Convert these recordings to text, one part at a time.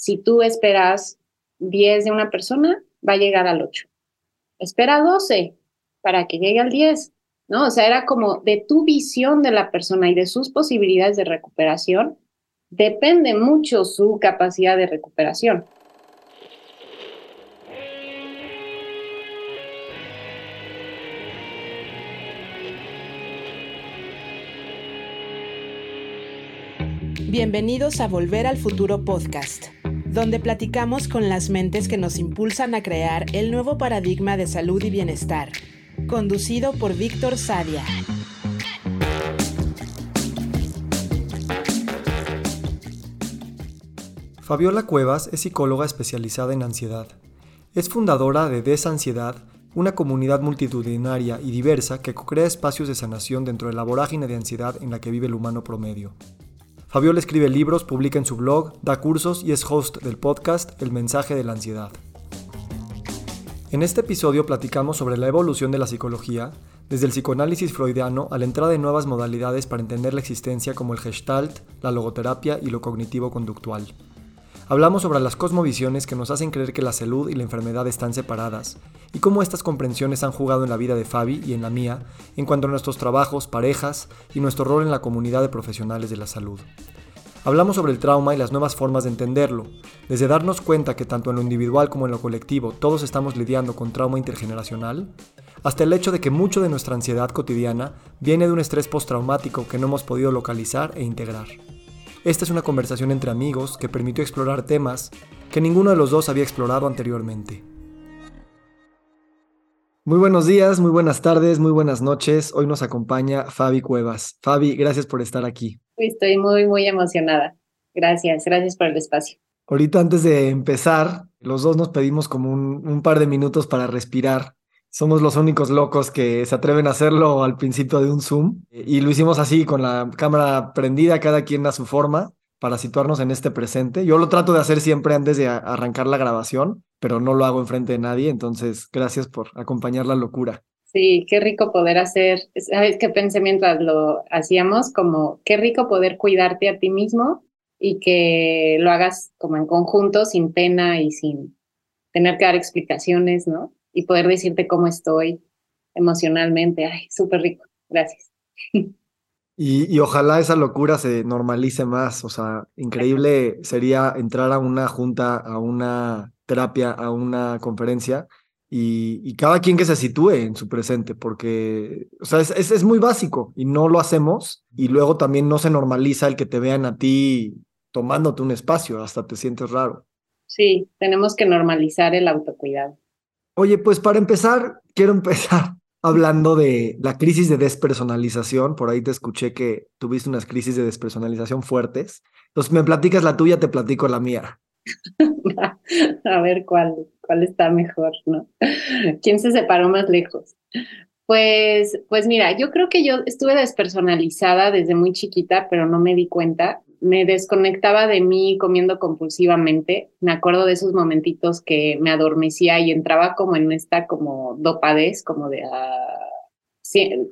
si tú esperas 10 de una persona, va a llegar al 8. Espera 12 para que llegue al 10, ¿no? O sea, era como de tu visión de la persona y de sus posibilidades de recuperación, depende mucho su capacidad de recuperación. Bienvenidos a Volver al Futuro Podcast, donde platicamos con las mentes que nos impulsan a crear el nuevo paradigma de salud y bienestar, conducido por Víctor Sadia. Fabiola Cuevas es psicóloga especializada en ansiedad. Es fundadora de Desansiedad, una comunidad multitudinaria y diversa que crea espacios de sanación dentro de la vorágine de ansiedad en la que vive el humano promedio. Fabiola escribe libros, publica en su blog, da cursos y es host del podcast El mensaje de la ansiedad. En este episodio platicamos sobre la evolución de la psicología, desde el psicoanálisis freudiano a la entrada de nuevas modalidades para entender la existencia como el gestalt, la logoterapia y lo cognitivo-conductual. Hablamos sobre las cosmovisiones que nos hacen creer que la salud y la enfermedad están separadas y cómo estas comprensiones han jugado en la vida de Fabi y en la mía en cuanto a nuestros trabajos, parejas y nuestro rol en la comunidad de profesionales de la salud. Hablamos sobre el trauma y las nuevas formas de entenderlo, desde darnos cuenta que tanto en lo individual como en lo colectivo todos estamos lidiando con trauma intergeneracional, hasta el hecho de que mucho de nuestra ansiedad cotidiana viene de un estrés postraumático que no hemos podido localizar e integrar. Esta es una conversación entre amigos que permitió explorar temas que ninguno de los dos había explorado anteriormente. Muy buenos días, muy buenas tardes, muy buenas noches. Hoy nos acompaña Fabi Cuevas. Fabi, gracias por estar aquí. Estoy muy, muy emocionada. Gracias, gracias por el espacio. Ahorita antes de empezar, los dos nos pedimos como un, un par de minutos para respirar somos los únicos locos que se atreven a hacerlo al principio de un Zoom. Y lo hicimos así, con la cámara prendida, cada quien a su forma, para situarnos en este presente. Yo lo trato de hacer siempre antes de arrancar la grabación, pero no lo hago enfrente de nadie. Entonces, gracias por acompañar la locura. Sí, qué rico poder hacer. ¿Sabes qué pensé mientras lo hacíamos? Como qué rico poder cuidarte a ti mismo y que lo hagas como en conjunto, sin pena y sin tener que dar explicaciones, ¿no? Y poder decirte cómo estoy emocionalmente. Ay, súper rico. Gracias. Y, ojalá esa locura se normalice más. O sea, increíble sería entrar a una junta, a una terapia, a una conferencia y, cada quien que se sitúe en su presente, porque, o sea, es, es, muy básico y no lo hacemos. Y luego también no se normaliza el que te vean a ti tomándote un espacio, hasta te sientes raro. Sí, tenemos que normalizar el autocuidado. Oye, pues para empezar, quiero empezar hablando de la crisis de despersonalización. Por ahí te escuché que tuviste unas crisis de despersonalización fuertes. Entonces, me platicas la tuya, te platico la mía. A ver cuál, cuál está mejor, ¿no? ¿Quién se separó más lejos? Pues, pues mira, yo creo que yo estuve despersonalizada desde muy chiquita, pero no me di cuenta me desconectaba de mí comiendo compulsivamente. Me acuerdo de esos momentitos que me adormecía y entraba como en esta como dopadez, como de ah,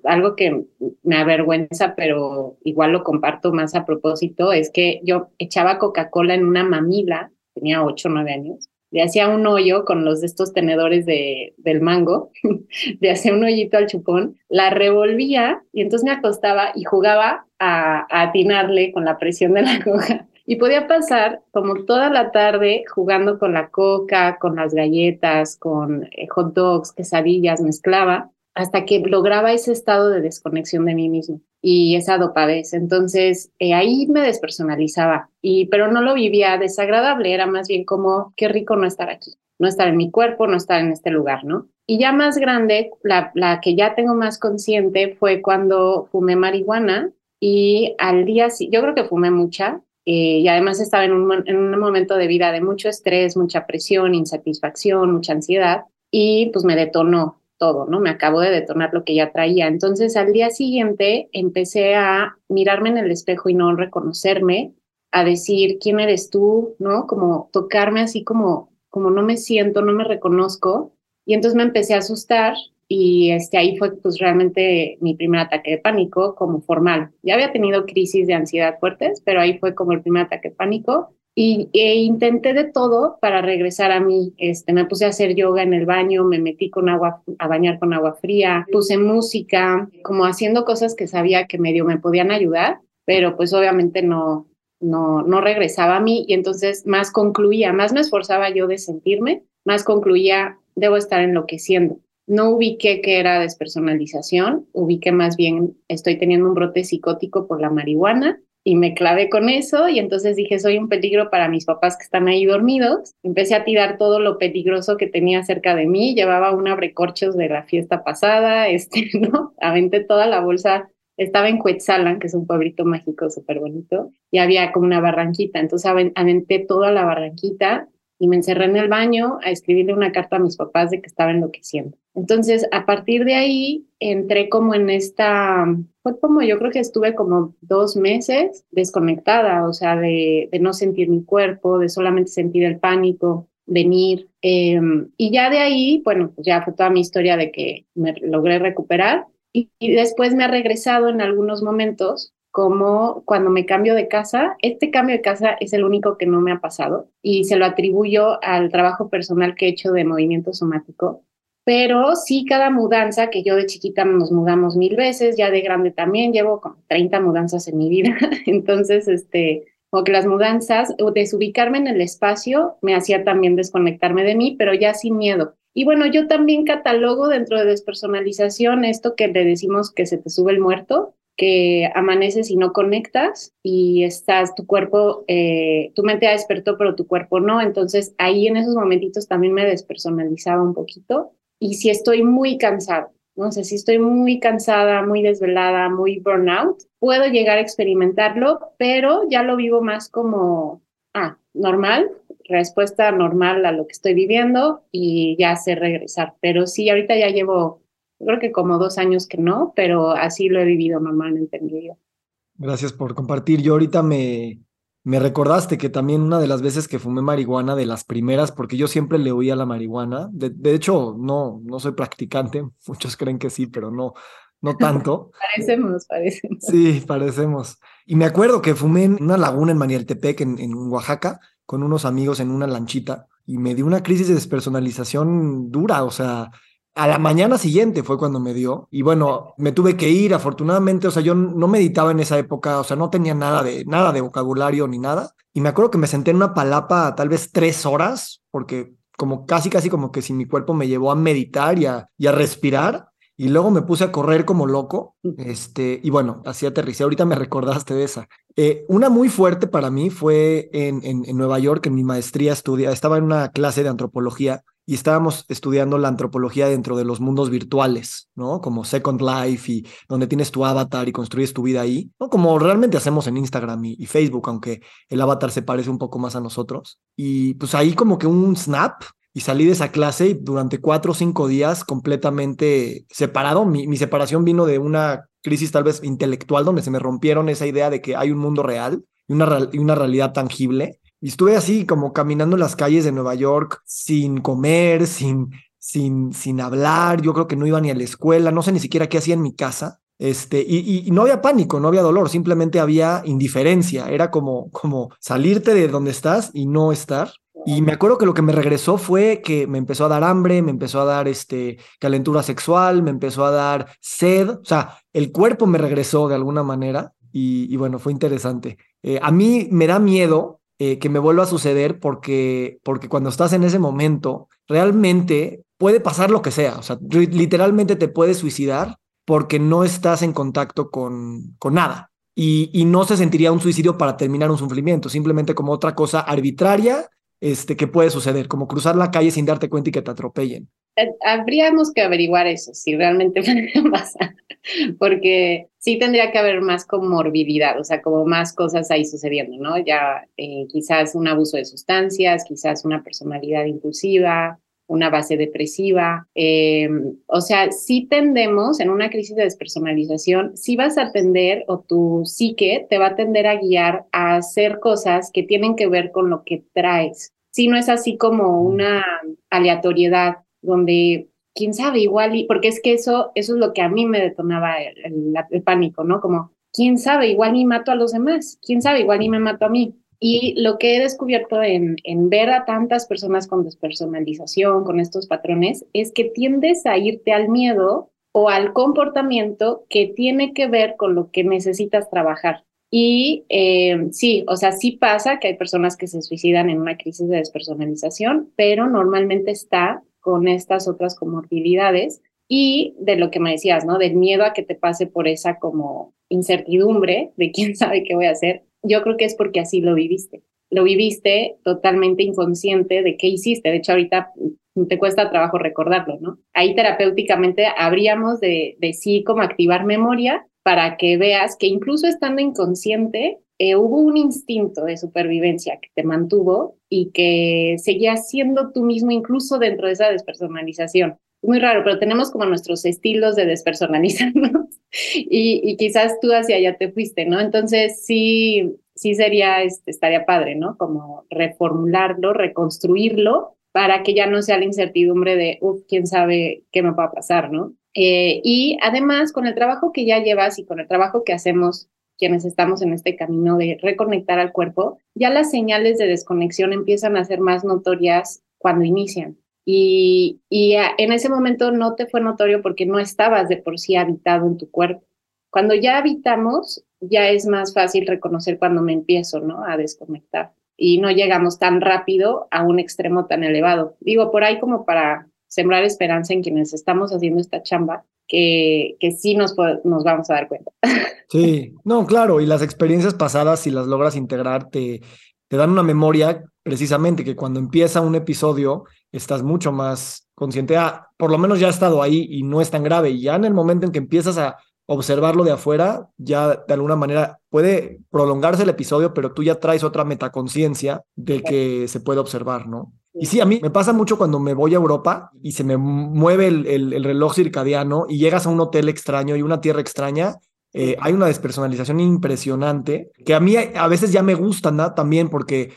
algo que me avergüenza, pero igual lo comparto más a propósito, es que yo echaba Coca-Cola en una mamila, tenía ocho, nueve años, le hacía un hoyo con los de estos tenedores de, del mango, le hacía un hoyito al chupón, la revolvía y entonces me acostaba y jugaba a, atinarle con la presión de la coca. Y podía pasar como toda la tarde jugando con la coca, con las galletas, con eh, hot dogs, quesadillas, mezclaba, hasta que lograba ese estado de desconexión de mí mismo y esa dopadez. Entonces eh, ahí me despersonalizaba, y, pero no lo vivía desagradable, era más bien como qué rico no estar aquí, no estar en mi cuerpo, no estar en este lugar, ¿no? Y ya más grande, la, la que ya tengo más consciente fue cuando fumé marihuana y al día, yo creo que fumé mucha eh, y además estaba en un, en un momento de vida de mucho estrés, mucha presión, insatisfacción, mucha ansiedad y pues me detonó todo, ¿no? Me acabó de detonar lo que ya traía. Entonces al día siguiente empecé a mirarme en el espejo y no reconocerme, a decir, ¿quién eres tú? ¿No? Como tocarme así como, como no me siento, no me reconozco. Y entonces me empecé a asustar y este, ahí fue pues realmente mi primer ataque de pánico como formal. Ya había tenido crisis de ansiedad fuertes, pero ahí fue como el primer ataque de pánico y e intenté de todo para regresar a mí. Este, me puse a hacer yoga en el baño, me metí con agua a bañar con agua fría, puse música, como haciendo cosas que sabía que medio me podían ayudar, pero pues obviamente no no no regresaba a mí y entonces más concluía, más me esforzaba yo de sentirme, más concluía debo estar enloqueciendo. No ubiqué que era despersonalización, ubiqué más bien estoy teniendo un brote psicótico por la marihuana y me clavé con eso y entonces dije, soy un peligro para mis papás que están ahí dormidos. Empecé a tirar todo lo peligroso que tenía cerca de mí, llevaba un abrecorchos de la fiesta pasada, este, ¿no? Aventé toda la bolsa, estaba en Cuetzalan, que es un pueblito mágico súper bonito, y había como una barranquita, entonces aventé toda la barranquita y me encerré en el baño a escribirle una carta a mis papás de que estaba enloqueciendo. Entonces, a partir de ahí, entré como en esta, fue como yo creo que estuve como dos meses desconectada, o sea, de, no sentir mi cuerpo, de solamente sentir el pánico, venir. Em, y ya de ahí, bueno, pues ya fue toda mi historia de que me logré recuperar. y después me ha regresado en algunos momentos como cuando me cambio de casa, este cambio de casa es el único que no me ha pasado y se lo atribuyo al trabajo personal que he hecho de movimiento somático. Pero sí, cada mudanza, que yo de chiquita nos mudamos mil veces, ya de grande también, llevo como 30 mudanzas en mi vida. Entonces, este, o que las mudanzas, o desubicarme en el espacio, me hacía también desconectarme de mí, pero ya sin miedo. Y bueno, yo también catalogo dentro de despersonalización esto que le decimos que se te sube el muerto, que amaneces y no conectas y estás, tu cuerpo, eh, tu mente ha despertó, pero tu cuerpo no. Entonces ahí en esos momentitos también me despersonalizaba un poquito. Y si estoy muy cansada, no sé, si estoy muy cansada, muy desvelada, muy burnout, puedo llegar a experimentarlo, pero ya lo vivo más como, ah, normal, respuesta normal a lo que estoy viviendo y ya sé regresar. Pero sí, ahorita ya llevo creo que como dos años que no, pero así lo he vivido normalmente en mi vida. Gracias por compartir. Yo ahorita me, me recordaste que también una de las veces que fumé marihuana, de las primeras, porque yo siempre le oía la marihuana, de, de, hecho no, no soy practicante, muchos creen que sí, pero no, no tanto. parecemos, parecemos. Sí, parecemos. Y me acuerdo que fumé en una laguna en Manialtepec, en, en Oaxaca, con unos amigos en una lanchita, y me dio una crisis de despersonalización dura, o sea, a la mañana siguiente fue cuando me dio y bueno, me tuve que ir afortunadamente, o sea, yo no meditaba en esa época, o sea, no tenía nada de nada de vocabulario ni nada y me acuerdo que me senté en una palapa tal vez tres horas porque como casi casi como que si mi cuerpo me llevó a meditar y a, y a respirar y luego me puse a correr como loco, este, y bueno, así aterricé, ahorita me recordaste de esa. Eh, una muy fuerte para mí fue en, en, en Nueva York, en mi maestría estudia, estaba en una clase de antropología y estábamos estudiando la antropología dentro de los mundos virtuales, ¿no? Como Second Life y donde tienes tu avatar y construyes tu vida ahí, ¿no? Como realmente hacemos en Instagram y, Facebook, aunque el avatar se parece un poco más a nosotros. Y pues ahí como que un snap y salí de esa clase durante cuatro o cinco días completamente separado. Mi, mi separación vino de una crisis tal vez intelectual donde se me rompieron esa idea de que hay un mundo real una, y una realidad tangible y estuve así como caminando en las calles de Nueva York sin comer, sin, sin, sin hablar. Yo creo que no iba ni a la escuela, no sé ni siquiera qué hacía en mi casa. Este, y, y, no había pánico, no había dolor, simplemente había indiferencia. Era como, como salirte de donde estás y no estar. Y me acuerdo que lo que me regresó fue que me empezó a dar hambre, me empezó a dar este, calentura sexual, me empezó a dar sed. O sea, el cuerpo me regresó de alguna manera y, bueno, fue interesante. Eh, a mí me da miedo eh, que me vuelva a suceder porque, porque cuando estás en ese momento, realmente puede pasar lo que sea. O sea, literalmente te puedes suicidar porque no estás en contacto con, con nada. Y, y, no se sentiría un suicidio para terminar un sufrimiento, simplemente como otra cosa arbitraria este, que puede suceder, como cruzar la calle sin darte cuenta y que te atropellen. Eh, habríamos que averiguar eso, si realmente pasa, porque sí tendría que haber más comorbilidad, o sea, como más cosas ahí sucediendo, ¿no? Ya eh, quizás un abuso de sustancias, quizás una personalidad impulsiva, una base depresiva. Eh, o sea, sí tendemos en una crisis de despersonalización, sí vas a tender o tu psique te va a tender a guiar a hacer cosas que tienen que ver con lo que traes. Si no es así como una aleatoriedad donde quién sabe, igual, y, porque es que eso, eso es lo que a mí me detonaba el, el, pánico, ¿no? Como, quién sabe, igual ni mato a los demás, quién sabe, igual ni me mato a mí. Y lo que he descubierto en, ver a tantas personas con despersonalización, con estos patrones, es que tiendes a irte al miedo o al comportamiento que tiene que ver con lo que necesitas trabajar. Y eh, sí, o sea, sí pasa que hay personas que se suicidan en una crisis de despersonalización, pero normalmente está con estas otras comorbilidades y de lo que me decías, ¿no? Del miedo a que te pase por esa como incertidumbre de quién sabe qué voy a hacer. Yo creo que es porque así lo viviste. Lo viviste totalmente inconsciente de qué hiciste. De hecho, ahorita te cuesta trabajo recordarlo, ¿no? Ahí terapéuticamente habríamos de, de sí como activar memoria para que veas que incluso estando inconsciente, eh, hubo un instinto de supervivencia que te mantuvo y que seguías siendo tú mismo incluso dentro de esa despersonalización. Muy raro, pero tenemos como nuestros estilos de despersonalizarnos y, quizás tú hacia allá te fuiste, ¿no? Entonces sí, sí sería, este, estaría padre, ¿no? Como reformularlo, reconstruirlo para que ya no sea la incertidumbre de, uff, quién sabe qué me va a pasar, ¿no? Eh, y además, con el trabajo que ya llevas y con el trabajo que hacemos quienes estamos en este camino de reconectar al cuerpo, ya las señales de desconexión empiezan a ser más notorias cuando inician. Y, y en ese momento no te fue notorio porque no estabas de por sí habitado en tu cuerpo. Cuando ya habitamos, ya es más fácil reconocer cuando me empiezo ¿no? a desconectar y no llegamos tan rápido a un extremo tan elevado. Digo, por ahí como para sembrar esperanza en quienes estamos haciendo esta chamba, que, que sí nos, nos vamos a dar cuenta. Sí, no, claro, y las experiencias pasadas, si las logras integrar, te, te dan una memoria precisamente que cuando empieza un episodio estás mucho más consciente, ah, por lo menos ya ha estado ahí y no es tan grave, y ya en el momento en que empiezas a observarlo de afuera, ya de alguna manera puede prolongarse el episodio, pero tú ya traes otra metaconciencia de que se puede observar, ¿no? Y sí, a mí me pasa mucho cuando me voy a Europa y se me mueve el, el, reloj circadiano y llegas a un hotel extraño y una tierra extraña. Eh, hay una despersonalización impresionante que a mí a veces ya me gusta ¿no? también porque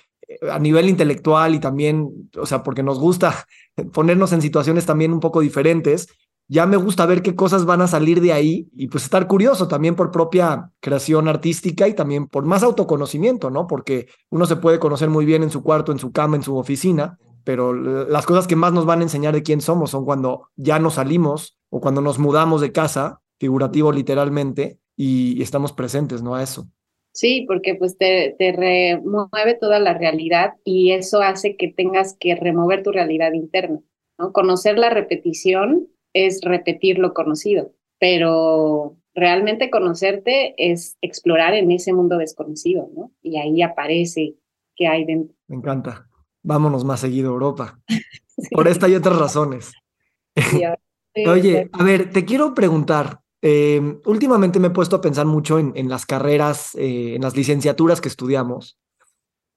a nivel intelectual y también, o sea, porque nos gusta ponernos en situaciones también un poco diferentes, ya me gusta ver qué cosas van a salir de ahí y pues estar curioso también por propia creación artística y también por más autoconocimiento, ¿no? Porque uno se puede conocer muy bien en su cuarto, en su cama, en su oficina, pero las cosas que más nos van a enseñar de quién somos son cuando ya nos salimos o cuando nos mudamos de casa, figurativo literalmente, y estamos presentes, ¿no? A eso. Sí, porque pues te, te remueve toda la realidad y eso hace que tengas que remover tu realidad interna, ¿no? Conocer la repetición es repetir lo conocido, pero realmente conocerte es explorar en ese mundo desconocido, ¿no? Y ahí aparece qué hay dentro. Me encanta. Vámonos más seguido a Europa. Por esta y otras razones. Oye, a ver, te quiero preguntar. Em, últimamente me he puesto a pensar mucho en, en las carreras, eh, en las licenciaturas que estudiamos.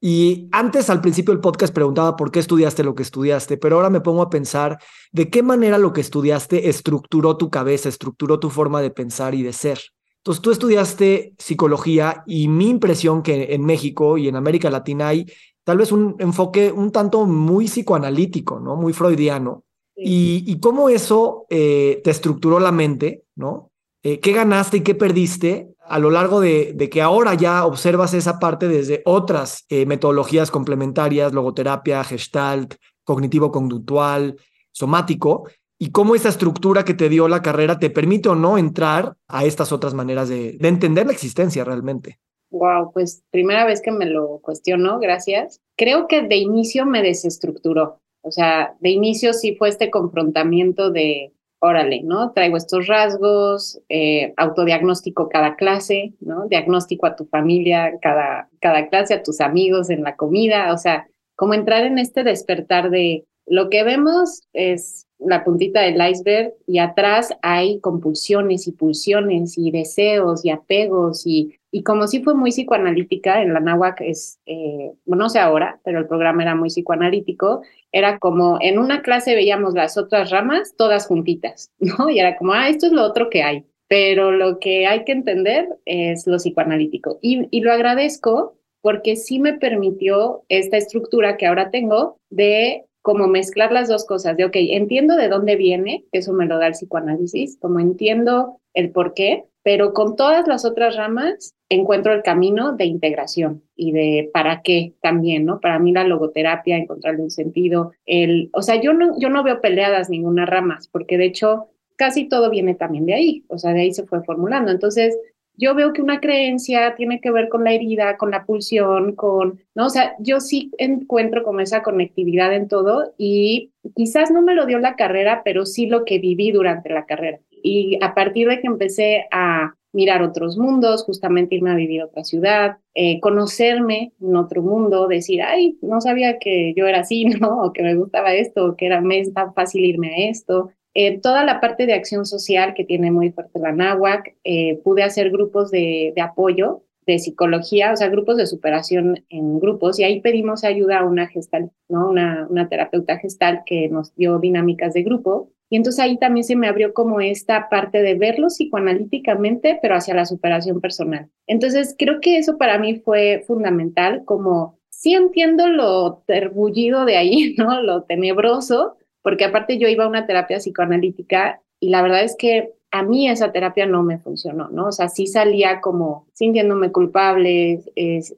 Y antes, al principio del podcast, preguntaba por qué estudiaste lo que estudiaste, pero ahora me pongo a pensar de qué manera lo que estudiaste estructuró tu cabeza, estructuró tu forma de pensar y de ser. Entonces, tú estudiaste psicología y mi impresión que en México y en América Latina hay tal vez un enfoque un tanto muy psicoanalítico, ¿no? Muy freudiano. Y, cómo eso eh, te estructuró la mente, ¿no? Eh, ¿Qué ganaste y qué perdiste a lo largo de, que ahora ya observas esa parte desde otras eh, metodologías complementarias, logoterapia, gestalt, cognitivo-conductual, somático, y cómo esa estructura que te dio la carrera te permite o no entrar a estas otras maneras de, entender la existencia realmente. Wow, pues primera vez que me lo cuestiono, gracias. Creo que de inicio me desestructuró. O sea, de inicio sí fue este confrontamiento de órale, ¿no? Traigo estos rasgos, eh, autodiagnóstico cada clase, ¿no? Diagnóstico a tu familia, cada, cada clase, a tus amigos en la comida, o sea, como entrar en este despertar de lo que vemos es la puntita del iceberg y atrás hay compulsiones y pulsiones y deseos y apegos y, y como si fue muy psicoanalítica, en la náhuac es, eh, no sé ahora, pero el programa era muy psicoanalítico, era como en una clase veíamos las otras ramas todas juntitas, ¿no? Y era como, ah, esto es lo otro que hay, pero lo que hay que entender es lo psicoanalítico. Y lo agradezco porque sí me permitió esta estructura que ahora tengo de como mezclar las dos cosas, de, ok, entiendo de dónde viene, que eso me lo da el psicoanálisis, como entiendo el por qué, pero con todas las otras ramas encuentro el camino de integración y de para qué también, ¿no? Para mí la logoterapia, encontrarle un sentido, el, o sea, yo no, yo no veo peleadas ninguna ramas, porque de hecho casi todo viene también de ahí, o sea, de ahí se fue formulando. Entonces, yo veo que una creencia tiene que ver con la herida, con la pulsión, con, ¿no? O sea, yo sí encuentro como esa conectividad en todo y quizás no me lo dio la carrera, pero sí lo que viví durante la carrera. Y a partir de que empecé a mirar otros mundos, justamente irme a vivir a otra ciudad, eh, conocerme en otro mundo, decir, ay, no sabía que yo era así, ¿no? O que me gustaba esto, o que era me es tan fácil irme a esto. Eh, toda la parte de acción social que tiene muy fuerte la NAWAC, eh, pude hacer grupos de, apoyo de psicología, o sea, grupos de superación en grupos, y ahí pedimos ayuda a una gestal, ¿no? Una, una terapeuta gestal que nos dio dinámicas de grupo. Y entonces ahí también se me abrió como esta parte de verlo psicoanalíticamente, pero hacia la superación personal. Entonces creo que eso para mí fue fundamental, como sí entiendo lo terbullido de ahí, ¿no? Lo tenebroso, porque aparte yo iba a una terapia psicoanalítica y la verdad es que a mí esa terapia no me funcionó, ¿no? O sea, sí salía como sintiéndome culpable,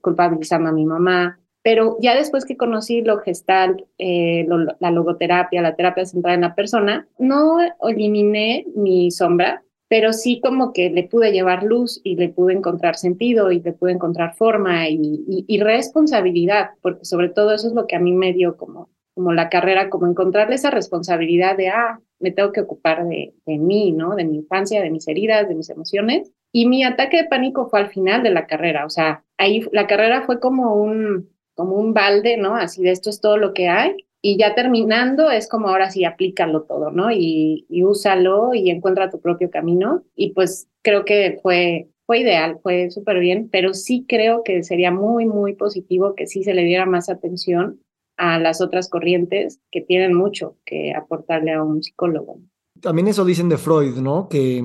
culpabilizando a mi mamá, pero ya después que conocí lo gestal, eh, la logoterapia, la terapia centrada en la persona, no eliminé mi sombra, pero sí como que le pude llevar luz y le pude encontrar sentido y le pude encontrar forma y, y responsabilidad, porque sobre todo eso es lo que a mí me dio como como la carrera, como encontrarle esa responsabilidad de, ah, me tengo que ocupar de, de mí, ¿no? De mi infancia, de mis heridas, de mis emociones. Y mi ataque de pánico fue al final de la carrera, o sea, ahí la carrera fue como un, como un balde, ¿no? Así de esto es todo lo que hay. Y ya terminando es como ahora sí, aplícalo todo, ¿no? Y, y úsalo y encuentra tu propio camino. Y pues creo que fue, fue ideal, fue súper bien, pero sí creo que sería muy, muy positivo que sí se le diera más atención a las otras corrientes que tienen mucho que aportarle a un psicólogo. También eso dicen de Freud, ¿no? Que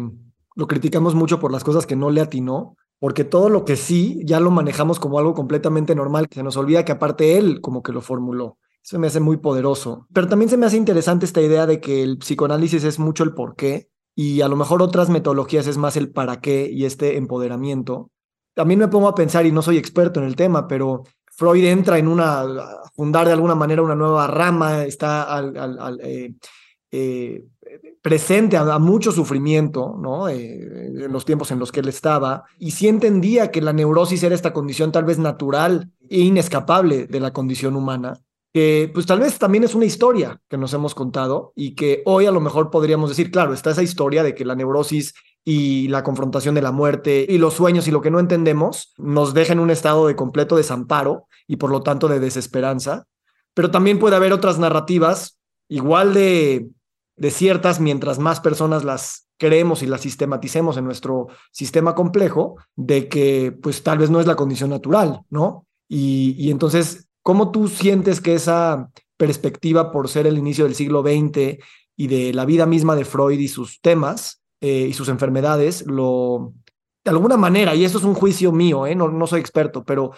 lo criticamos mucho por las cosas que no le atinó, porque todo lo que sí ya lo manejamos como algo completamente normal, se nos olvida que aparte él como que lo formuló. Eso me hace muy poderoso. Pero también se me hace interesante esta idea de que el psicoanálisis es mucho el por qué y a lo mejor otras metodologías es más el para qué y este empoderamiento. También me pongo a pensar, y no soy experto en el tema, pero Freud entra en una, fundar de alguna manera una nueva rama, está al, eh, eh, presente a, mucho sufrimiento, ¿no? Eh, en los tiempos en los que él estaba, y sí entendía que la neurosis era esta condición tal vez natural e inescapable de la condición humana, que pues tal vez también es una historia que nos hemos contado y que hoy a lo mejor podríamos decir, claro, está esa historia de que la neurosis y la confrontación de la muerte y los sueños y lo que no entendemos nos deja en un estado de completo desamparo y por lo tanto de desesperanza. Pero también puede haber otras narrativas igual de, de ciertas mientras más personas las creemos y las sistematicemos en nuestro sistema complejo, de que pues tal vez no es la condición natural, ¿no? Y, y entonces, ¿cómo tú sientes que esa perspectiva por ser el inicio del siglo XX y de la vida misma de Freud y sus temas, eh, y sus enfermedades, de alguna manera, y esto es un juicio mío, ¿eh? no, no soy experto, pero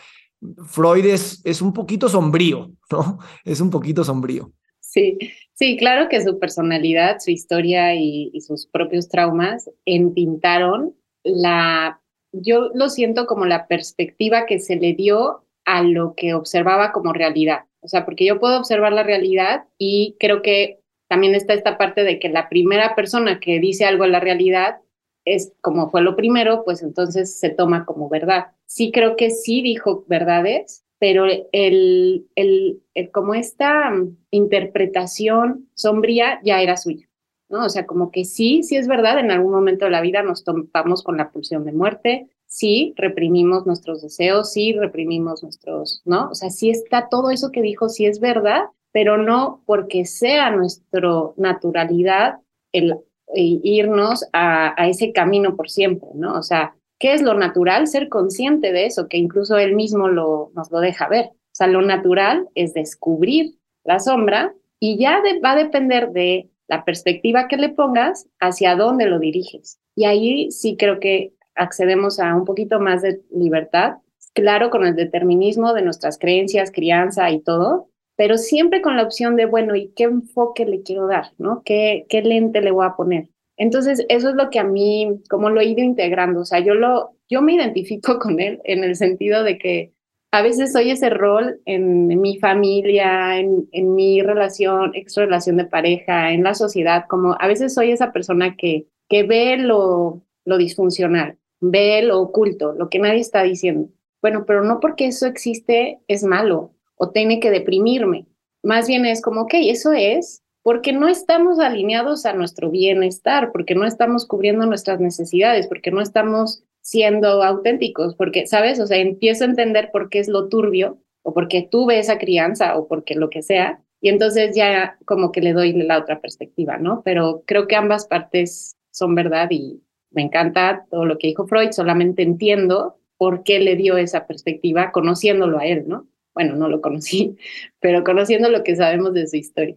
Freud es, es un poquito sombrío, ¿no? Es un poquito sombrío. Sí, sí, claro que su personalidad, su historia y, sus propios traumas entintaron la, yo lo siento como la perspectiva que se le dio a lo que observaba como realidad. O sea, porque yo puedo observar la realidad y creo que también está esta parte de que la primera persona que dice algo en la realidad es como fue lo primero, pues entonces se toma como verdad. Sí creo que sí dijo verdades, pero el, el, como esta interpretación sombría ya era suya, ¿no? O sea, como que sí, sí es verdad, en algún momento de la vida nos topamos con la pulsión de muerte, sí reprimimos nuestros deseos, sí reprimimos nuestros, ¿no? O sea, sí está todo eso que dijo, sí es verdad, pero no porque sea nuestra naturalidad el, irnos a, ese camino por siempre, ¿no? O sea, ¿qué es lo natural? Ser consciente de eso, que incluso él mismo lo, nos lo deja ver. O sea, lo natural es descubrir la sombra y ya va a depender de la perspectiva que le pongas hacia dónde lo diriges. Y ahí sí creo que accedemos a un poquito más de libertad, claro, con el determinismo de nuestras creencias, crianza y todo, pero siempre con la opción de, bueno, ¿y qué enfoque le quiero dar? ¿No? ¿Qué, qué lente le voy a poner? Entonces, eso es lo que a mí, como lo he ido integrando, o sea, yo lo, yo me identifico con él en el sentido de que a veces soy ese rol en, mi familia, en, en, mi relación, extra relación de pareja, en la sociedad, como a veces soy esa persona que, que ve lo, lo disfuncional, ve lo oculto, lo que nadie está diciendo. Bueno, pero no porque eso existe es malo o tiene que deprimirme. Más bien es como, ok, eso es porque no estamos alineados a nuestro bienestar, porque no estamos cubriendo nuestras necesidades, porque no estamos siendo auténticos, porque, ¿sabes? O sea, empiezo a entender por qué es lo turbio, o porque tuve esa crianza, o porque lo que sea, y entonces ya como que le doy la otra perspectiva, ¿no? Pero creo que ambas partes son verdad y me encanta todo lo que dijo Freud, solamente entiendo por qué le dio esa perspectiva conociéndolo a él, ¿no? Bueno, no lo conocí, pero conociendo lo que sabemos de su historia.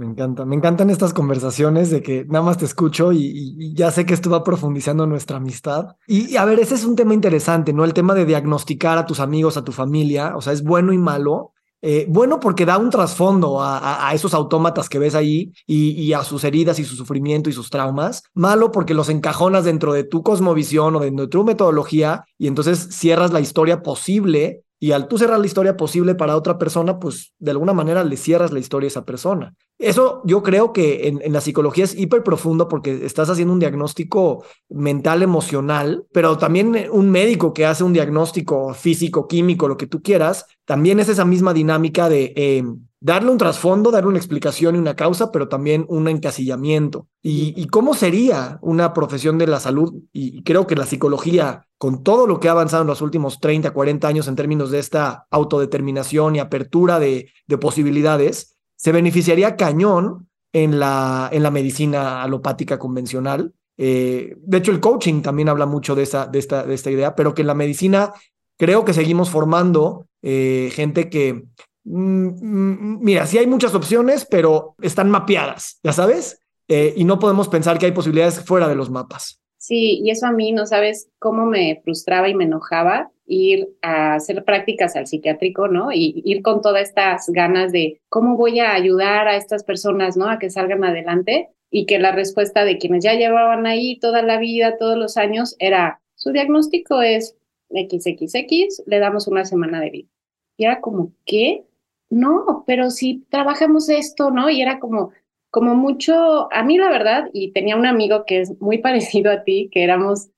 Me encanta, me encantan estas conversaciones de que nada más te escucho y, ya sé que esto va profundizando nuestra amistad. Y, a ver, ese es un tema interesante, ¿no? El tema de diagnosticar a tus amigos, a tu familia, o sea, es bueno y malo. Eh, bueno porque da un trasfondo a, esos autómatas que ves ahí y, y, a sus heridas y su sufrimiento y sus traumas. Malo porque los encajonas dentro de tu cosmovisión o dentro de tu metodología y entonces cierras la historia posible y al tú cerrar la historia posible para otra persona, pues de alguna manera le cierras la historia a esa persona. Eso yo creo que en, la psicología es hiper profundo porque estás haciendo un diagnóstico mental, emocional, pero también un médico que hace un diagnóstico físico, químico, lo que tú quieras, también es esa misma dinámica de eh, darle un trasfondo, darle una explicación y una causa, pero también un encasillamiento. ¿Y, cómo sería una profesión de la salud? Y creo que la psicología, con todo lo que ha avanzado en los últimos 30, 40 años en términos de esta autodeterminación y apertura de, posibilidades, se beneficiaría cañón en la, en la medicina alopática convencional. Eh, de hecho, el coaching también habla mucho de, esa, de, esta, de esta idea, pero que en la medicina creo que seguimos formando eh, gente que mira, sí hay muchas opciones, pero están mapeadas, ya sabes, eh, y no podemos pensar que hay posibilidades fuera de los mapas. Sí, y eso a mí no sabes cómo me frustraba y me enojaba ir a hacer prácticas al psiquiátrico, ¿no? Y ir con todas estas ganas de cómo voy a ayudar a estas personas, ¿no? A que salgan adelante y que la respuesta de quienes ya llevaban ahí toda la vida, todos los años, era, su diagnóstico es XXX, le damos una semana de vida. Y era como, ¿qué? No, pero si trabajamos esto, ¿no? Y era como, como mucho, a mí la verdad, y tenía un amigo que es muy parecido a ti, que éramos,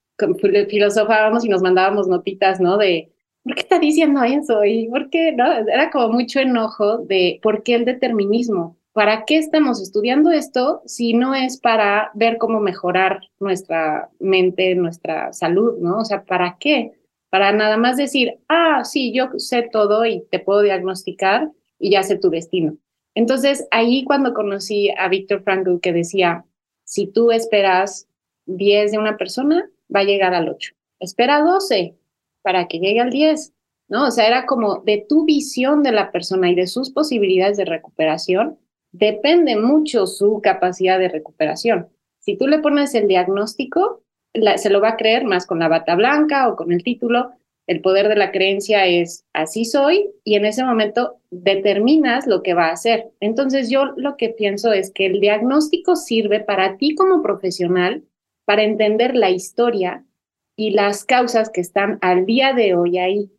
filosofábamos y nos mandábamos notitas, ¿no? De, ¿por qué está diciendo eso? Y por qué, ¿no? Era como mucho enojo de, ¿por qué el determinismo? ¿Para qué estamos estudiando esto si no es para ver cómo mejorar nuestra mente, nuestra salud, ¿no? O sea, ¿para qué? Para nada más decir, ah, sí, yo sé todo y te puedo diagnosticar, y ya sé tu destino. Entonces, ahí cuando conocí a Víctor Frankl que decía, si tú esperas 10 de una persona, va a llegar al 8. Espera 12 para que llegue al 10, ¿no? O sea, era como de tu visión de la persona y de sus posibilidades de recuperación, depende mucho su capacidad de recuperación. Si tú le pones el diagnóstico, se lo va a creer más con la bata blanca o con el título, el poder de la creencia es así soy y en ese momento determinas lo que va a hacer. Entonces yo lo que pienso es que el diagnóstico sirve para ti como profesional para entender la historia y las causas que están al día de hoy ahí.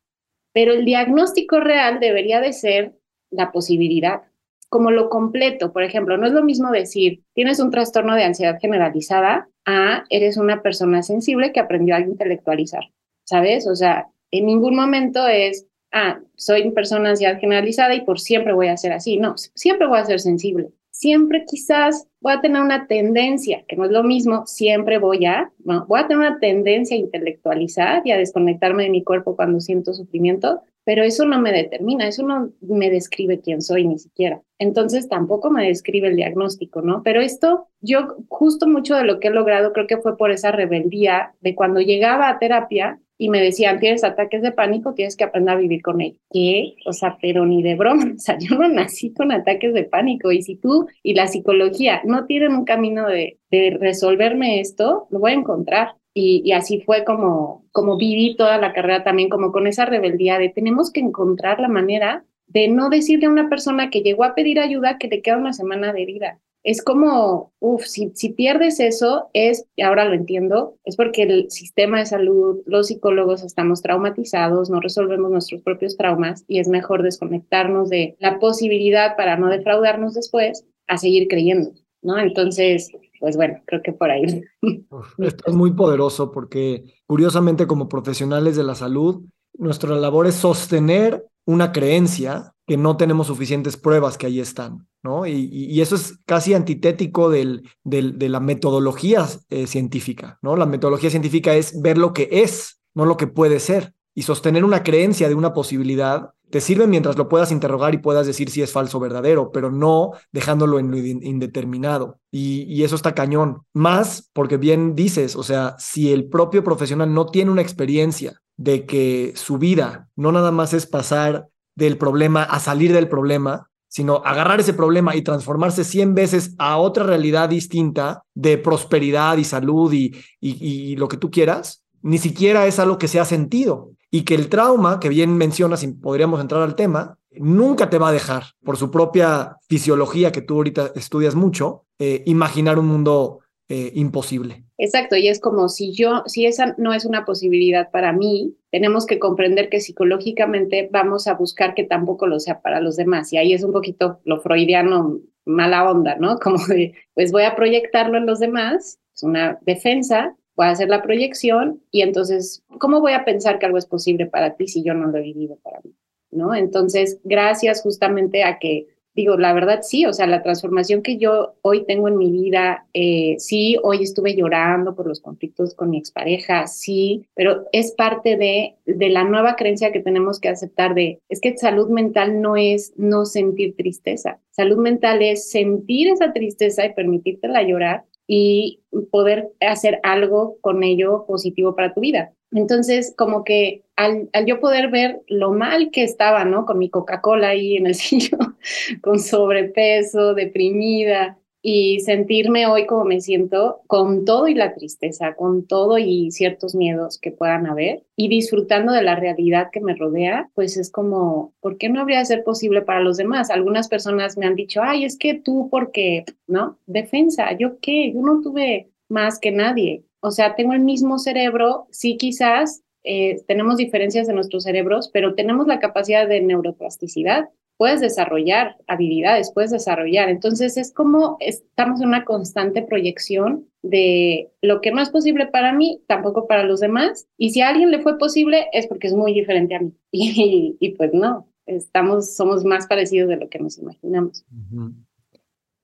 Pero el diagnóstico real debería de ser la posibilidad, como lo completo. Por ejemplo, no es lo mismo decir, tienes un trastorno de ansiedad generalizada a eres una persona sensible que aprendió a intelectualizar. ¿Sabes? O sea, en ningún momento es, ah, soy persona ansiedad generalizada y por siempre voy a ser así. No, siempre voy a ser sensible. Siempre quizás voy a tener una tendencia, que no es lo mismo, siempre voy a, voy a tener una tendencia a intelectualizar y a desconectarme de mi cuerpo cuando siento sufrimiento, pero eso no me determina, eso no me describe quién soy ni siquiera. Entonces tampoco me describe el diagnóstico, ¿no? Pero esto, yo justo mucho de lo que he logrado creo que fue por esa rebeldía de cuando llegaba a terapia, y me decían, tienes ataques de pánico, tienes que aprender a vivir con ellos. ¿Qué? O sea, pero ni de broma, o sea, yo no nací con ataques de pánico y si tú y la psicología no tienen un camino de, de resolverme esto, lo voy a encontrar. Y, y, así fue como, como viví toda la carrera también, como con esa rebeldía de tenemos que encontrar la manera de no decirle a una persona que llegó a pedir ayuda que te queda una semana de herida. Es como, uff, si, pierdes eso, es, ahora lo entiendo, es porque el sistema de salud, los psicólogos estamos traumatizados, no resolvemos nuestros propios traumas y es mejor desconectarnos de la posibilidad para no defraudarnos después a seguir creyendo, ¿no? Entonces, pues bueno, creo que por ahí. Esto es muy poderoso porque curiosamente como profesionales de la salud, nuestra labor es sostener una creencia que no tenemos suficientes pruebas que ahí están, Y, eso es casi antitético del, de la metodología eh, científica, ¿no? La metodología científica es ver lo que es, no lo que puede ser. Y sostener una creencia de una posibilidad te sirve mientras lo puedas interrogar y puedas decir si es falso o verdadero, pero no dejándolo en lo indeterminado. Y, y, eso está cañón. Más porque bien dices, o sea, si el propio profesional no tiene una experiencia de que su vida no nada más es pasar del problema a salir del problema, sino agarrar ese problema y transformarse 100 veces a otra realidad distinta de prosperidad y salud y, y, lo que tú quieras, ni siquiera es algo que sea sentido. Y que el trauma, que bien mencionas y podríamos entrar al tema, nunca te va a dejar, por su propia fisiología que tú ahorita estudias mucho, eh, imaginar un mundo eh, imposible. Exacto, y es como si yo, si esa no es una posibilidad para mí, tenemos que comprender que psicológicamente vamos a buscar que tampoco lo sea para los demás. Y ahí es un poquito lo freudiano, mala onda, ¿no? Como de, pues voy a proyectarlo en los demás, es una defensa, voy a hacer la proyección y entonces, ¿cómo voy a pensar que algo es posible para ti si yo no lo he vivido para mí? ¿No? Entonces, gracias justamente a que digo, la verdad sí, o sea, la transformación que yo hoy tengo en mi vida, eh, sí, hoy estuve llorando por los conflictos con mi expareja, sí, pero es parte de, de la nueva creencia que tenemos que aceptar de, es que salud mental no es no sentir tristeza, salud mental es sentir esa tristeza y permitírtela llorar y poder hacer algo con ello positivo para tu vida. Entonces, como que al, yo poder ver lo mal que estaba, ¿no? Con mi Coca-Cola ahí en el sillón, con sobrepeso, deprimida, y sentirme hoy como me siento, con todo y la tristeza, con todo y ciertos miedos que puedan haber, y disfrutando de la realidad que me rodea, pues es como, ¿por qué no habría de ser posible para los demás? Algunas personas me han dicho, ay, es que tú, porque, ¿no? Defensa, ¿yo qué? Yo no tuve más que nadie. O sea, tengo el mismo cerebro, sí quizás eh, tenemos diferencias en nuestros cerebros, pero tenemos la capacidad de neuroplasticidad. Puedes desarrollar habilidades, puedes desarrollar. Entonces es como estamos en una constante proyección de lo que no es posible para mí, tampoco para los demás. Y si a alguien le fue posible, es porque es muy diferente a mí. Y, pues no, estamos, somos más parecidos de lo que nos imaginamos.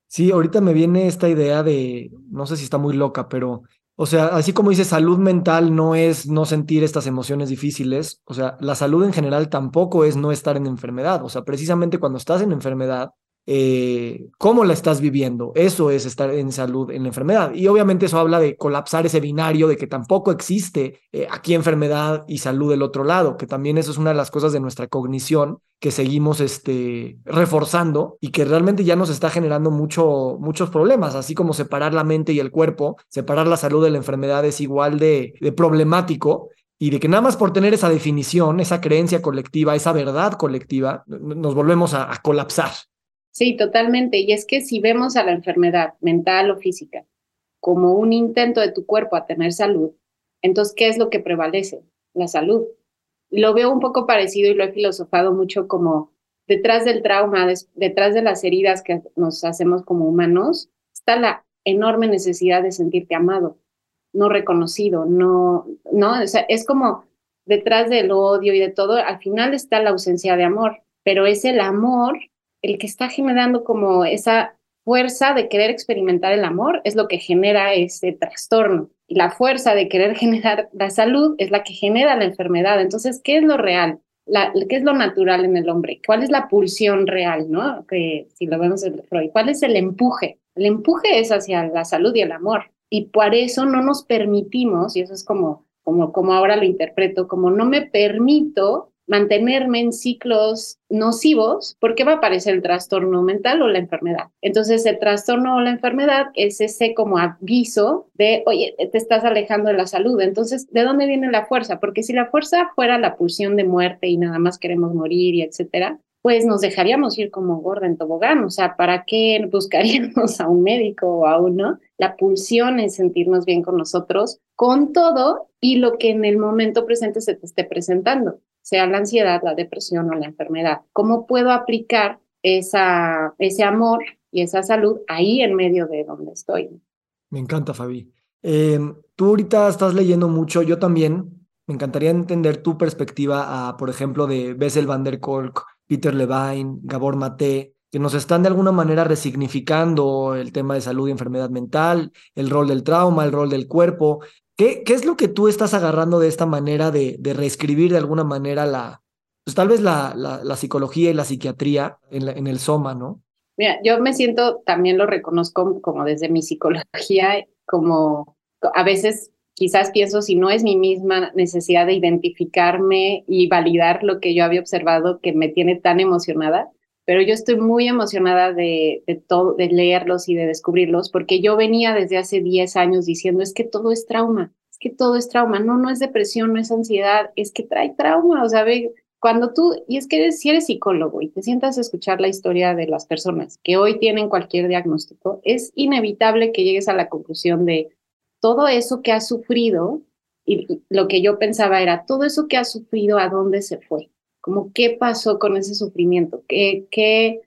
Sí, ahorita me viene esta idea de, no sé si está muy loca, pero o sea, así como dice, salud mental no es no sentir estas emociones difíciles, o sea, la salud en general tampoco es no estar en enfermedad, o sea, precisamente cuando estás en enfermedad, eh, cómo la estás viviendo. Eso es estar en salud en la enfermedad. Y obviamente eso habla de colapsar ese binario, de que tampoco existe eh, aquí enfermedad y salud del otro lado, que también eso es una de las cosas de nuestra cognición que seguimos este, reforzando y que realmente ya nos está generando mucho, muchos problemas, así como separar la mente y el cuerpo, separar la salud de la enfermedad es igual de, problemático y de que nada más por tener esa definición, esa creencia colectiva, esa verdad colectiva, nos volvemos a colapsar. Sí, totalmente. Y es que si vemos a la enfermedad mental o física como un intento de tu cuerpo a tener salud, entonces, ¿qué es lo que prevalece? La salud. Lo veo un poco parecido y lo he filosofado mucho como detrás del trauma, detrás de las heridas que nos hacemos como humanos, está la enorme necesidad de sentirte amado, no reconocido, no, no, es como detrás del odio y de todo, al final está la ausencia de amor, pero es el amor el que está generando como esa fuerza de querer experimentar el amor es lo que genera ese trastorno. Y la fuerza de querer generar la salud es la que genera la enfermedad. Entonces, ¿qué es lo real? ¿Qué es lo natural en el hombre? ¿Cuál es la pulsión real? ¿no? Que, si lo vemos en Freud, ¿cuál es el empuje? El empuje es hacia la salud y el amor. Y por eso no nos permitimos, y eso es como, como, como ahora lo interpreto, como no me permito mantenerme en ciclos nocivos, porque va a aparecer el trastorno mental o la enfermedad. Entonces, el trastorno o la enfermedad es ese como aviso de, oye, te estás alejando de la salud. Entonces, ¿de dónde viene la fuerza? Porque si la fuerza fuera la pulsión de muerte y nada más queremos morir y etcétera, pues nos dejaríamos ir como gorda en tobogán. O sea, ¿para qué buscaríamos a un médico o a uno? La pulsión es sentirnos bien con nosotros, con todo y lo que en el momento presente se te esté presentando, sea la ansiedad, la depresión o la enfermedad. ¿Cómo puedo aplicar esa, ese amor y esa salud ahí en medio de donde estoy? Me encanta, Fabi. Em, tú ahorita estás leyendo mucho, yo también. Me encantaría entender tu perspectiva por ejemplo, de Bessel van der Kolk, Peter Levine, Gabor Mate, que nos están de alguna manera resignificando el tema de salud y enfermedad mental, el rol del trauma, el rol del cuerpo. ¿Qué, es lo que tú estás agarrando de esta manera de, reescribir de alguna manera la, pues tal vez la, la, psicología y la psiquiatría en, en el soma, ¿no? Mira, yo me siento, también lo reconozco como desde mi psicología, como a veces quizás pienso si no es mi misma necesidad de identificarme y validar lo que yo había observado que me tiene tan emocionada, pero yo estoy muy emocionada de, todo, de leerlos y de descubrirlos, porque yo venía desde hace 10 años diciendo, es que todo es trauma, es que todo es trauma, no, no es depresión, no es ansiedad, es que trae trauma, o sea, cuando tú, y es que si eres psicólogo y te sientas a escuchar la historia de las personas que hoy tienen cualquier diagnóstico, es inevitable que llegues a la conclusión de, todo eso que ha sufrido, y lo que yo pensaba era, todo eso que ha sufrido, ¿a dónde se fue? Como, ¿qué pasó con ese sufrimiento? ¿Qué, qué,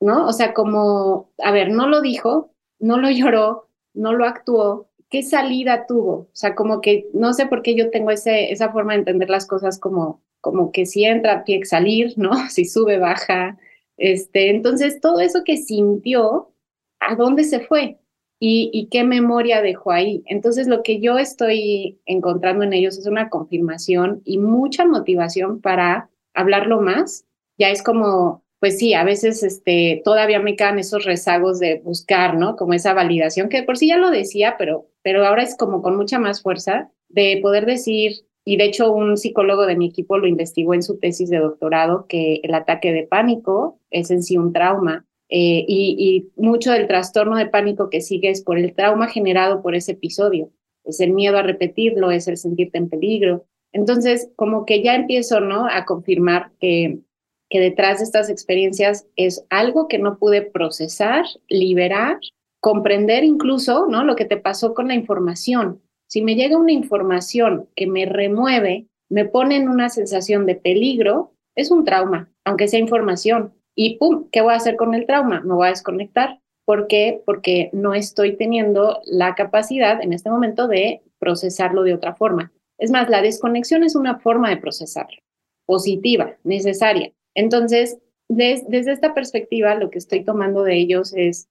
no? O sea, como, a ver, no lo dijo, no lo lloró, no lo actuó, ¿qué salida tuvo? O sea, como que no sé por qué yo tengo ese, esa forma de entender las cosas como, como que si entra, tiene que salir, ¿no? Si sube, baja. Este, entonces, todo eso que sintió, ¿a dónde se fue? y, qué memoria dejó ahí. Entonces, lo que yo estoy encontrando en ellos es una confirmación y mucha motivación para hablarlo más. Ya es como, pues sí, a veces este, todavía me quedan esos rezagos de buscar, ¿no? Como esa validación, que por sí ya lo decía, pero, pero ahora es como con mucha más fuerza de poder decir, y de hecho un psicólogo de mi equipo lo investigó en su tesis de doctorado, que el ataque de pánico es en sí un trauma eh, y, mucho del trastorno de pánico que sigue es por el trauma generado por ese episodio. Es el miedo a repetirlo, es el sentirte en peligro. Entonces, como que ya empiezo, ¿no? A confirmar que, detrás de estas experiencias es algo que no pude procesar, liberar, comprender incluso, ¿no? Lo que te pasó con la información. Si me llega una información que me remueve, me pone en una sensación de peligro, es un trauma, aunque sea información y pum, ¿qué voy a hacer con el trauma? Me voy a desconectar. ¿Por qué? Porque no estoy teniendo la capacidad en este momento de procesarlo de otra forma. Es más, la desconexión es una forma de procesarlo, positiva, necesaria. Entonces, desde esta perspectiva, lo que estoy tomando de ellos es,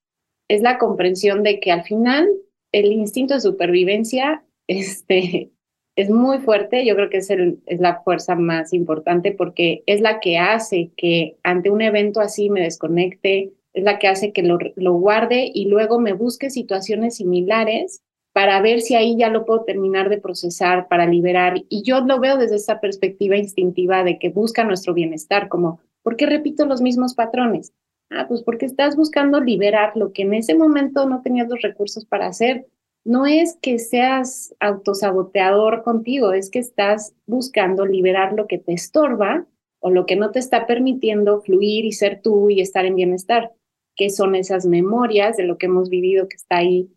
es la comprensión de que al final el instinto de supervivencia este, es muy fuerte, yo creo que es, el, es la fuerza más importante porque es la que hace que ante un evento así me desconecte, es la que hace que lo, lo guarde y luego me busque situaciones similares para ver si ahí ya lo puedo terminar de procesar, para liberar. Y yo lo veo desde esta perspectiva instintiva de que busca nuestro bienestar, como, ¿por qué repito los mismos patrones? Ah, pues porque estás buscando liberar lo que en ese momento no tenías los recursos para hacer no es que seas autosaboteador contigo, es que estás buscando liberar lo que te estorba o lo que no te está permitiendo fluir y ser tú y estar en bienestar, que son esas memorias de lo que hemos vivido que está ahí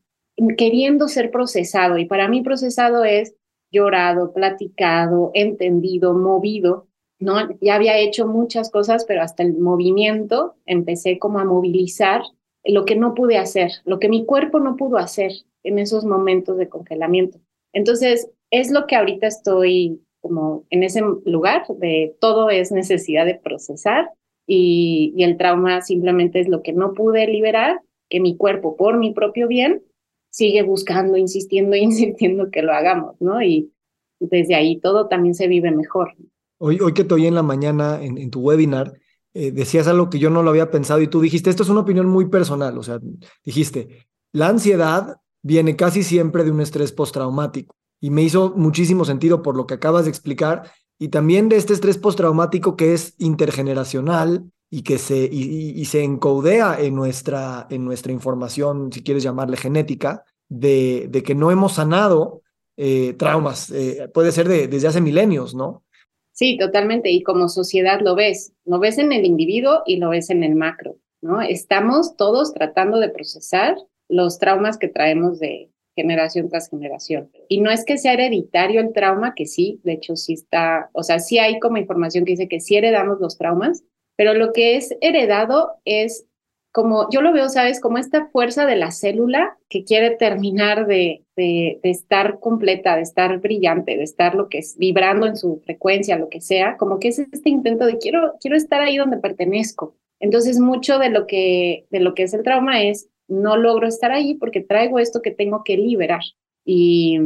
queriendo ser procesado. Y para mí procesado es llorado, platicado, entendido, movido. ¿no? Ya había hecho muchas cosas, pero hasta el movimiento empecé como a movilizar lo que no pude hacer, lo que mi cuerpo no pudo hacer en esos momentos de congelamiento. Entonces, es lo que ahorita estoy como en ese lugar de todo es necesidad de procesar y, el trauma simplemente es lo que no pude liberar, que mi cuerpo por mi propio bien sigue buscando, insistiendo, insistiendo que lo hagamos, ¿no? Y desde ahí todo también se vive mejor. Hoy, hoy que te oí en la mañana en, tu webinar, eh, decías algo que yo no lo había pensado y tú dijiste, esto es una opinión muy personal, o sea, dijiste, la ansiedad viene casi siempre de un estrés postraumático. Y me hizo muchísimo sentido por lo que acabas de explicar y también de este estrés postraumático que es intergeneracional y que se, y, se encodea en nuestra, en nuestra información, si quieres llamarle genética, de, de que no hemos sanado eh, traumas. Eh, puede ser de, desde hace milenios, ¿no? Sí, totalmente. Y como sociedad lo ves, lo ves en el individuo y lo ves en el macro, ¿no? Estamos todos tratando de procesar los traumas que traemos de generación tras generación. Y no es que sea hereditario el trauma, que sí, de hecho sí está, o sea, sí hay como información que dice que sí heredamos los traumas, pero lo que es heredado es como, yo lo veo, ¿sabes? Como esta fuerza de la célula que quiere terminar de, estar completa, de estar brillante, de estar lo que es vibrando en su frecuencia, lo que sea, como que es este intento de quiero, quiero estar ahí donde pertenezco. Entonces, mucho de lo que, de lo que es el trauma es no logro estar ahí porque traigo esto que tengo que liberar y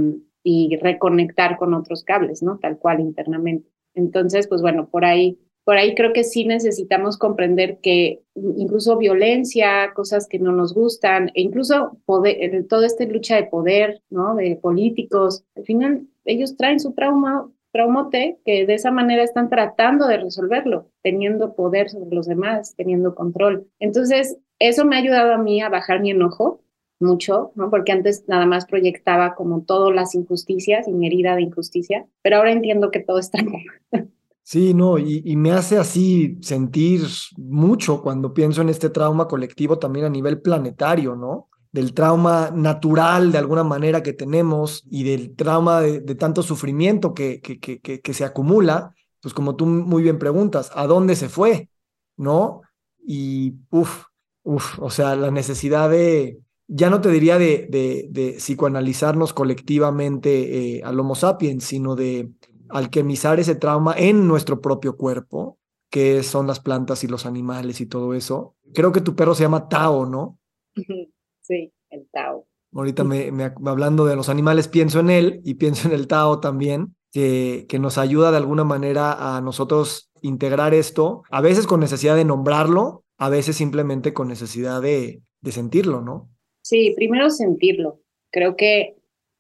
reconectar con otros cables, ¿no? Tal cual internamente. Entonces, pues bueno, por ahí por ahí creo que sí necesitamos comprender que incluso violencia, cosas que no nos gustan, e incluso poder, toda esta lucha de poder, ¿no? De políticos, al final ellos traen su trauma, traumote, que de esa manera están tratando de resolverlo, teniendo poder sobre los demás, teniendo control. Entonces, eso me ha ayudado a mí a bajar mi enojo mucho, ¿no? Porque antes nada más proyectaba como todas las injusticias y mi herida de injusticia, pero ahora entiendo que todo está Sí, no, y, me hace así sentir mucho cuando pienso en este trauma colectivo también a nivel planetario, ¿no? Del trauma natural de alguna manera que tenemos y del trauma de, tanto sufrimiento que, se acumula, pues como tú muy bien preguntas, ¿a dónde se fue? ¿No? Y, uff, uff, o sea, la necesidad de, ya no te diría de psicoanalizarnos colectivamente eh, al Homo sapiens, sino de alquimizar ese trauma en nuestro propio cuerpo, que son las plantas y los animales y todo eso. Creo que tu perro se llama Tao, ¿no? Sí, el Tao. Ahorita me, hablando de los animales, pienso en él y pienso en el Tao también, que, que nos ayuda de alguna manera a nosotros integrar esto, a veces con necesidad de nombrarlo, a veces simplemente con necesidad de, de sentirlo, ¿no? Sí, primero sentirlo. Creo que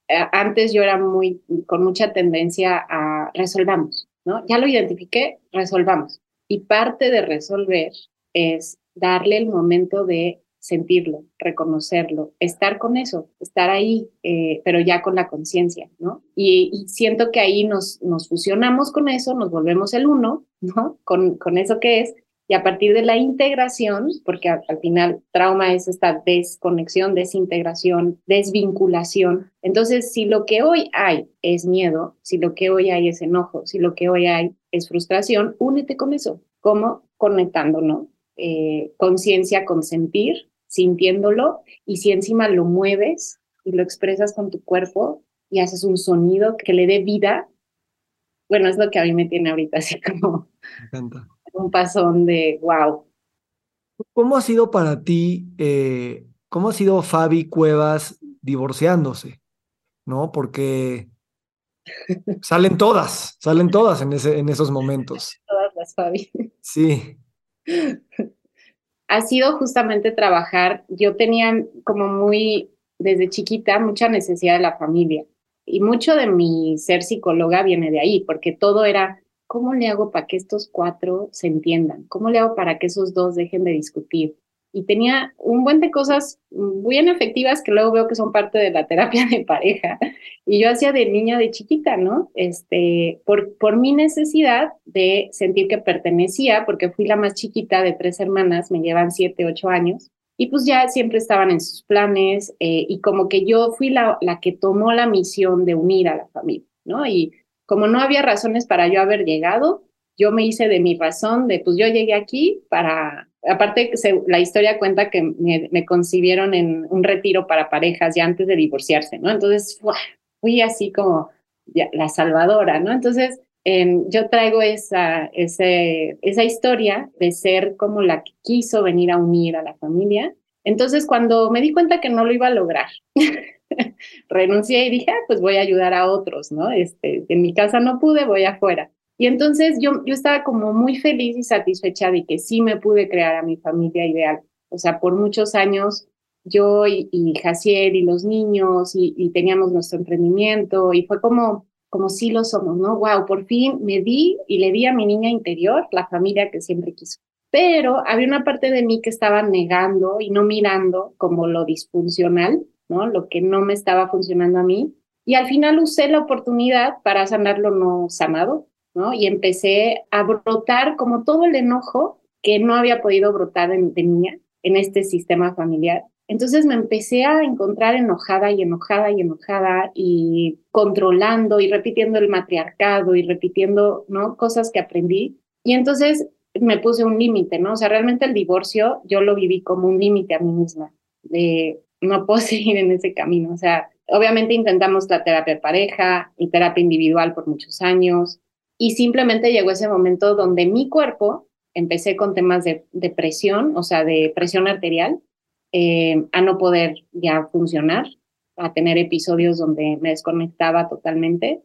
antes yo era muy, con mucha tendencia a resolvamos, ¿no? Ya lo identifiqué, resolvamos. Y parte de resolver es darle el momento de sentirlo, reconocerlo, estar con eso, estar ahí, eh, pero ya con la conciencia, ¿no? Y, siento que ahí nos, nos fusionamos con eso, nos volvemos el uno, ¿no? Con, con eso que es, y a partir de la integración, porque al, final trauma es esta desconexión, desintegración, desvinculación. Entonces, si lo que hoy hay es miedo, si lo que hoy hay es enojo, si lo que hoy hay es frustración, únete con eso. ¿Cómo? Conectándonos. Eh, conciencia con sentir, sintiéndolo, y si encima lo mueves y lo expresas con tu cuerpo y haces un sonido que le dé vida, bueno, es lo que a mí me tiene ahorita así como... Me encanta un pasón de wow. ¿Cómo ha sido para ti, eh, cómo ha sido Fabi Cuevas divorciándose? ¿No? Porque salen todas, salen todas en, ese, en esos momentos. Todas las Fabi. Sí. Ha sido justamente trabajar, yo tenía como muy, desde chiquita, mucha necesidad de la familia. Y mucho de mi ser psicóloga viene de ahí, porque todo era ¿cómo le hago para que estos cuatro se entiendan? ¿Cómo le hago para que esos dos dejen de discutir? Y tenía un buen de cosas bien efectivas que luego veo que son parte de la terapia de pareja. Y yo hacía de niña, de chiquita, ¿no? Este, por, por mi necesidad de sentir que pertenecía, porque fui la más chiquita de tres hermanas, me llevan siete, ocho años. Y pues ya siempre estaban en sus planes eh, y como que yo fui la, la que tomó la misión de unir a la familia, ¿no? Y como no había razones para yo haber llegado, yo me hice de mi razón de, pues yo llegué aquí para, aparte la historia cuenta que me, concibieron en un retiro para parejas ya antes de divorciarse, ¿no? Entonces fui así como la salvadora, ¿no? Entonces yo traigo esa, ese, esa historia de ser como la que quiso venir a unir a la familia. Entonces cuando me di cuenta que no lo iba a lograr, renuncié y dije, ah, pues voy a ayudar a otros, ¿no? Este, en mi casa no pude, voy afuera. Y entonces yo, yo estaba como muy feliz y satisfecha de que sí me pude crear a mi familia ideal. O sea, por muchos años yo y, y Jaciel y los niños y, y, teníamos nuestro emprendimiento y fue como, como sí lo somos, ¿no? Wow, por fin me di y le di a mi niña interior la familia que siempre quiso. Pero había una parte de mí que estaba negando y no mirando como lo disfuncional lo que no me estaba funcionando a mí. Y al final usé la oportunidad para sanar lo no sanado. Y empecé a brotar como todo el enojo que no había podido brotar de, de niña en este sistema familiar. Entonces me empecé a encontrar enojada y enojada y enojada y controlando y repitiendo el matriarcado y repitiendo, ¿no? Cosas que aprendí. Y entonces me puse un límite, ¿no? O sea, realmente el divorcio yo lo viví como un límite a mí misma, de no puedo seguir en ese camino. O sea, obviamente intentamos la terapia de pareja y terapia individual por muchos años y simplemente llegó ese momento donde mi cuerpo, empecé con temas de, depresión, o sea, de presión arterial, eh, a no poder ya funcionar, a tener episodios donde me desconectaba totalmente.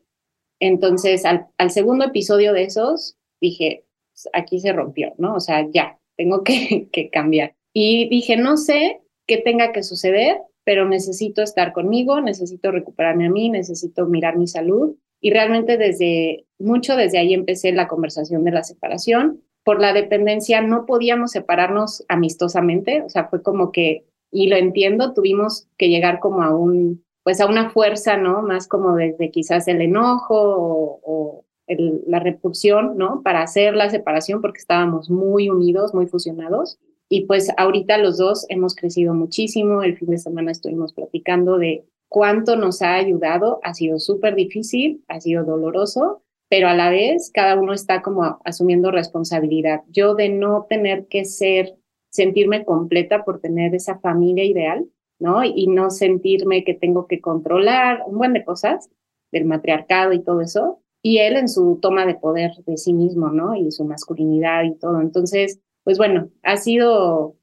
Entonces, al, segundo episodio de esos, dije, aquí se rompió, ¿no? O sea, ya, tengo que, que cambiar. Y dije, no sé qué tenga que suceder, pero necesito estar conmigo, necesito recuperarme a mí, necesito mirar mi salud. Y realmente desde mucho desde ahí empecé la conversación de la separación. Por la dependencia no podíamos separarnos amistosamente, o sea, fue como que, y lo entiendo, tuvimos que llegar como a un, pues a una fuerza, ¿no? Más como desde quizás el enojo o, o la repulsión, ¿no? Para hacer la separación porque estábamos muy unidos, muy fusionados. Y pues ahorita los dos hemos crecido muchísimo. El fin de semana estuvimos platicando de cuánto nos ha ayudado. Ha sido súper difícil, ha sido doloroso, pero a la vez cada uno está como asumiendo responsabilidad. Yo de no tener que ser, sentirme completa por tener esa familia ideal, ¿no? Y no sentirme que tengo que controlar un buen de cosas del matriarcado y todo eso, y él en su toma de poder de sí mismo, ¿no? Y su masculinidad y todo. Entonces, pues bueno, ha sido,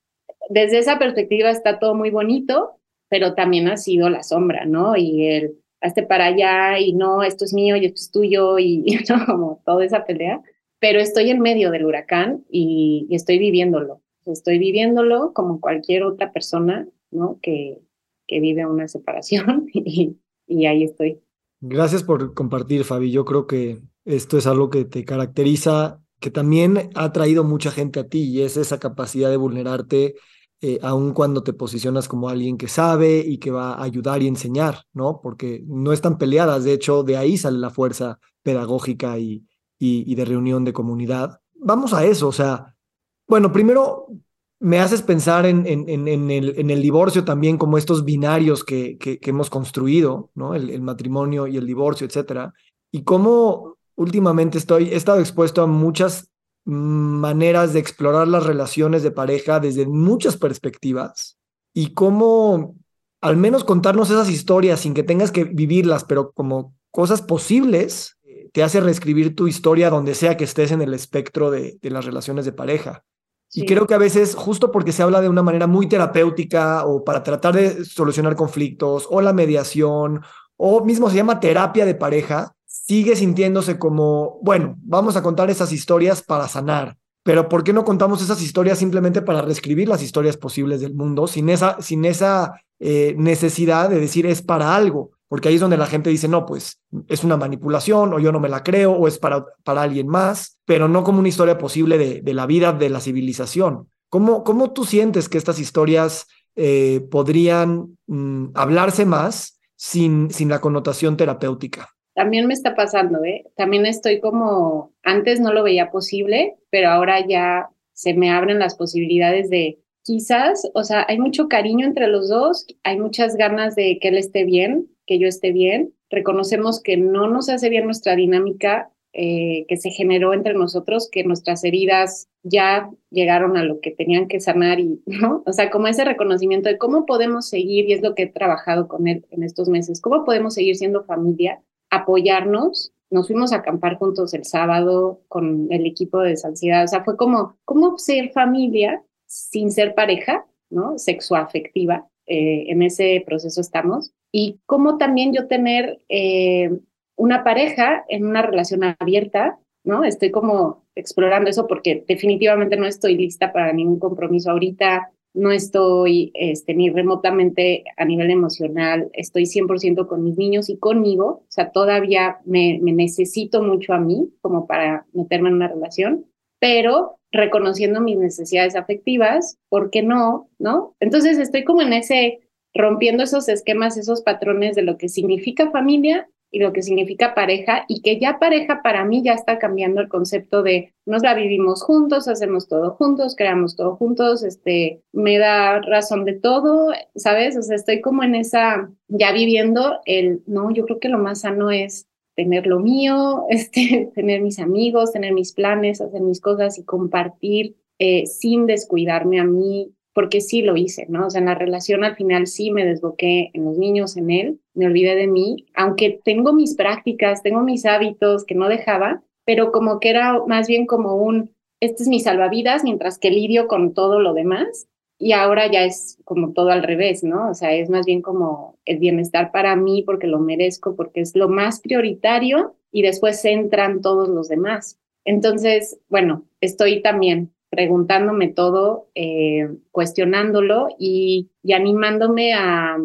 desde esa perspectiva está todo muy bonito, pero también ha sido la sombra, ¿no? Y el, hazte para allá y no, esto es mío y esto es tuyo y, ¿no? como toda esa pelea. Pero estoy en medio del huracán y, estoy viviéndolo. Estoy viviéndolo como cualquier otra persona, ¿no? Que, que vive una separación y ahí estoy. Gracias por compartir, Fabi. Yo creo que esto es algo que te caracteriza, que también ha traído mucha gente a ti y es esa capacidad de vulnerarte, eh, aun cuando te posicionas como alguien que sabe y que va a ayudar y enseñar, ¿no? Porque no están peleadas, de hecho, de ahí sale la fuerza pedagógica y, y, de reunión de comunidad. Vamos a eso, o sea, bueno, primero me haces pensar en, en, en, el, en, el, divorcio también como estos binarios que, que, que hemos construido, ¿no? El, el, matrimonio y el divorcio, etcétera. Y cómo últimamente estoy, he estado expuesto a muchas maneras de explorar las relaciones de pareja desde muchas perspectivas y cómo al menos contarnos esas historias sin que tengas que vivirlas, pero como cosas posibles, te hace reescribir tu historia donde sea que estés en el espectro de, de las relaciones de pareja. Y creo que a veces, justo porque se habla de una manera muy terapéutica o para tratar de solucionar conflictos o la mediación o mismo se llama terapia de pareja, sigue sintiéndose como, bueno, vamos a contar esas historias para sanar. Pero ¿por qué no contamos esas historias simplemente para reescribir las historias posibles del mundo sin esa, sin esa eh, necesidad de decir es para algo? porque ahí es donde la gente dice, no, pues es una manipulación o yo no me la creo o es para, para alguien más, pero no como una historia posible de, de la vida de la civilización. ¿Cómo, cómo tú sientes que estas historias eh, podrían mm, hablarse más sin, sin la connotación terapéutica? También me está pasando, ¿eh? También estoy como, antes no lo veía posible, pero ahora ya se me abren las posibilidades de quizás, o sea, hay mucho cariño entre los dos, hay muchas ganas de que él esté bien, que yo esté bien, reconocemos que no nos hace bien nuestra dinámica eh, que se generó entre nosotros, que nuestras heridas ya llegaron a lo que tenían que sanar y, ¿no? O sea, como ese reconocimiento de cómo podemos seguir, y es lo que he trabajado con él en estos meses, cómo podemos seguir siendo familia, apoyarnos. Nos fuimos a acampar juntos el sábado con el equipo de Sansidad. O sea, fue como, ¿cómo ser familia sin ser pareja, ¿no? Sexoafectiva. Eh, en ese proceso estamos y cómo también yo tener eh, una pareja en una relación abierta, ¿no? Estoy como explorando eso porque definitivamente no estoy lista para ningún compromiso ahorita, no estoy este, ni remotamente a nivel emocional, estoy 100% con mis niños y conmigo, o sea, todavía me, me necesito mucho a mí como para meterme en una relación, pero reconociendo mis necesidades afectivas, ¿por qué no? ¿No? Entonces estoy como en ese rompiendo esos esquemas, esos patrones de lo que significa familia y lo que significa pareja y que ya pareja para mí ya está cambiando el concepto de nos la vivimos juntos, hacemos todo juntos, creamos todo juntos, este, me da razón de todo, ¿sabes? O sea, estoy como en esa, ya viviendo el, no, yo creo que lo más sano es tener lo mío, este, tener mis amigos, tener mis planes, hacer mis cosas y compartir eh, sin descuidarme a mí, porque sí lo hice, ¿no? O sea, en la relación al final sí me desboqué en los niños, en él, me olvidé de mí, aunque tengo mis prácticas, tengo mis hábitos que no dejaba, pero como que era más bien como un, este es mi salvavidas, mientras que lidio con todo lo demás. Y ahora ya es como todo al revés, ¿no? O sea, es más bien como el bienestar para mí porque lo merezco, porque es lo más prioritario y después entran todos los demás. Entonces, bueno, estoy también preguntándome todo, eh, cuestionándolo y, animándome a,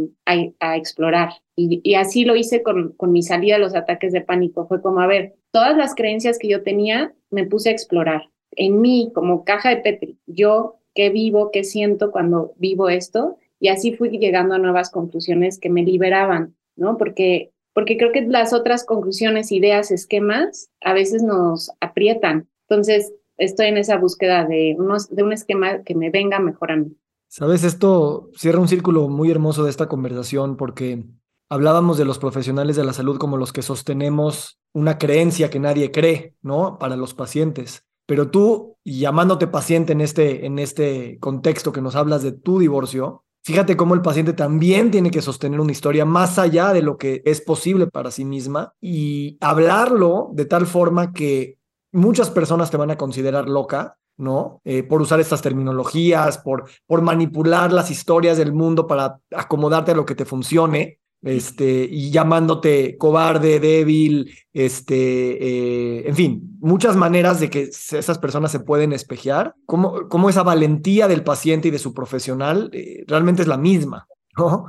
explorar. Y, así lo hice con, con mi salida de los ataques de pánico. Fue como, a ver, todas las creencias que yo tenía, me puse a explorar. En mí, como caja de Petri, yo qué vivo, qué siento cuando vivo esto. Y así fui llegando a nuevas conclusiones que me liberaban, ¿no? Porque, porque creo que las otras conclusiones, ideas, esquemas, a veces nos aprietan. Entonces, estoy en esa búsqueda de, unos, de un esquema que me venga mejor a mí. Sabes, esto cierra un círculo muy hermoso de esta conversación porque hablábamos de los profesionales de la salud como los que sostenemos una creencia que nadie cree, ¿no? Para los pacientes. Pero tú, llamándote paciente en este, en este contexto que nos hablas de tu divorcio, fíjate cómo el paciente también tiene que sostener una historia más allá de lo que es posible para sí misma y hablarlo de tal forma que muchas personas te van a considerar loca, ¿no? Eh, por usar estas terminologías, por, por manipular las historias del mundo para acomodarte a lo que te funcione, este, y llamándote cobarde, débil, este, eh, en fin, muchas maneras de que esas personas se pueden espejear, cómo esa valentía del paciente y de su profesional eh, realmente es la misma, ¿no?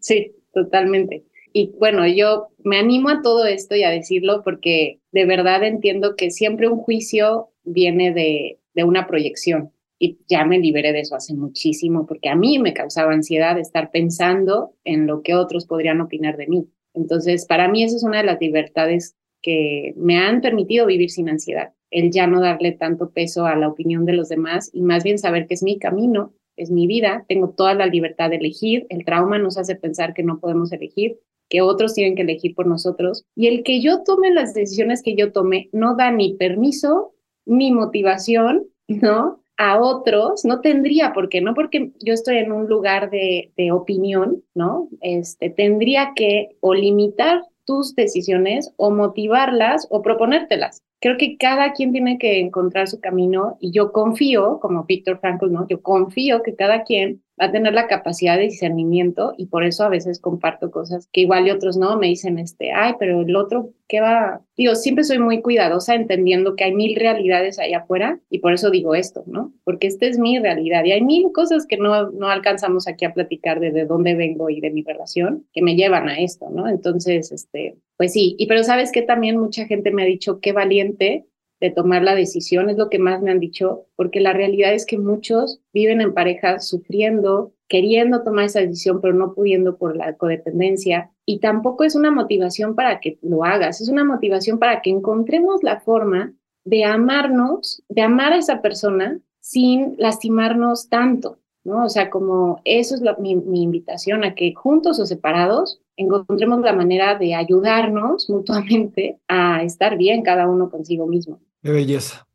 Sí, totalmente. Y bueno, yo me animo a todo esto y a decirlo porque de verdad entiendo que siempre un juicio viene de, de una proyección y ya me liberé de eso hace muchísimo porque a mí me causaba ansiedad estar pensando en lo que otros podrían opinar de mí. Entonces, para mí esa es una de las libertades que me han permitido vivir sin ansiedad, el ya no darle tanto peso a la opinión de los demás y más bien saber que es mi camino, es mi vida, tengo toda la libertad de elegir, el trauma nos hace pensar que no podemos elegir que otros tienen que elegir por nosotros. Y el que yo tome las decisiones que yo tome no da ni permiso ni motivación, ¿no? A otros, no tendría por qué, no porque yo estoy en un lugar de, de opinión, ¿no? Este, tendría que o limitar tus decisiones o motivarlas o proponértelas. Creo que cada quien tiene que encontrar su camino y yo confío, como Víctor Frankl, ¿no? Yo confío que cada quien va a tener la capacidad de discernimiento y por eso a veces comparto cosas que igual otros no, me dicen, este, ay, pero el otro, ¿qué va? Digo, siempre soy muy cuidadosa entendiendo que hay mil realidades allá afuera y por eso digo esto, ¿no? Porque esta es mi realidad y hay mil cosas que no, no alcanzamos aquí a platicar de, de dónde vengo y de mi relación que me llevan a esto, ¿no? Entonces, este, pues sí, y pero sabes que también mucha gente me ha dicho, qué valiente de tomar la decisión, es lo que más me han dicho, porque la realidad es que muchos viven en pareja sufriendo, queriendo tomar esa decisión, pero no pudiendo por la codependencia. Y tampoco es una motivación para que lo hagas, es una motivación para que encontremos la forma de amarnos, de amar a esa persona sin lastimarnos tanto, ¿no? O sea, como eso es mi, invitación a que juntos o separados encontremos la manera de ayudarnos mutuamente a estar bien cada uno consigo mismo. Qué belleza,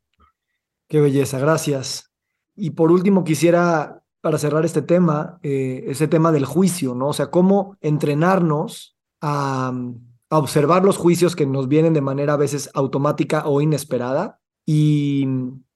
qué belleza, gracias. Y por último quisiera, para cerrar este tema, eh, ese tema del juicio, ¿no? O sea, cómo entrenarnos a, a observar los juicios que nos vienen de manera a veces automática o inesperada y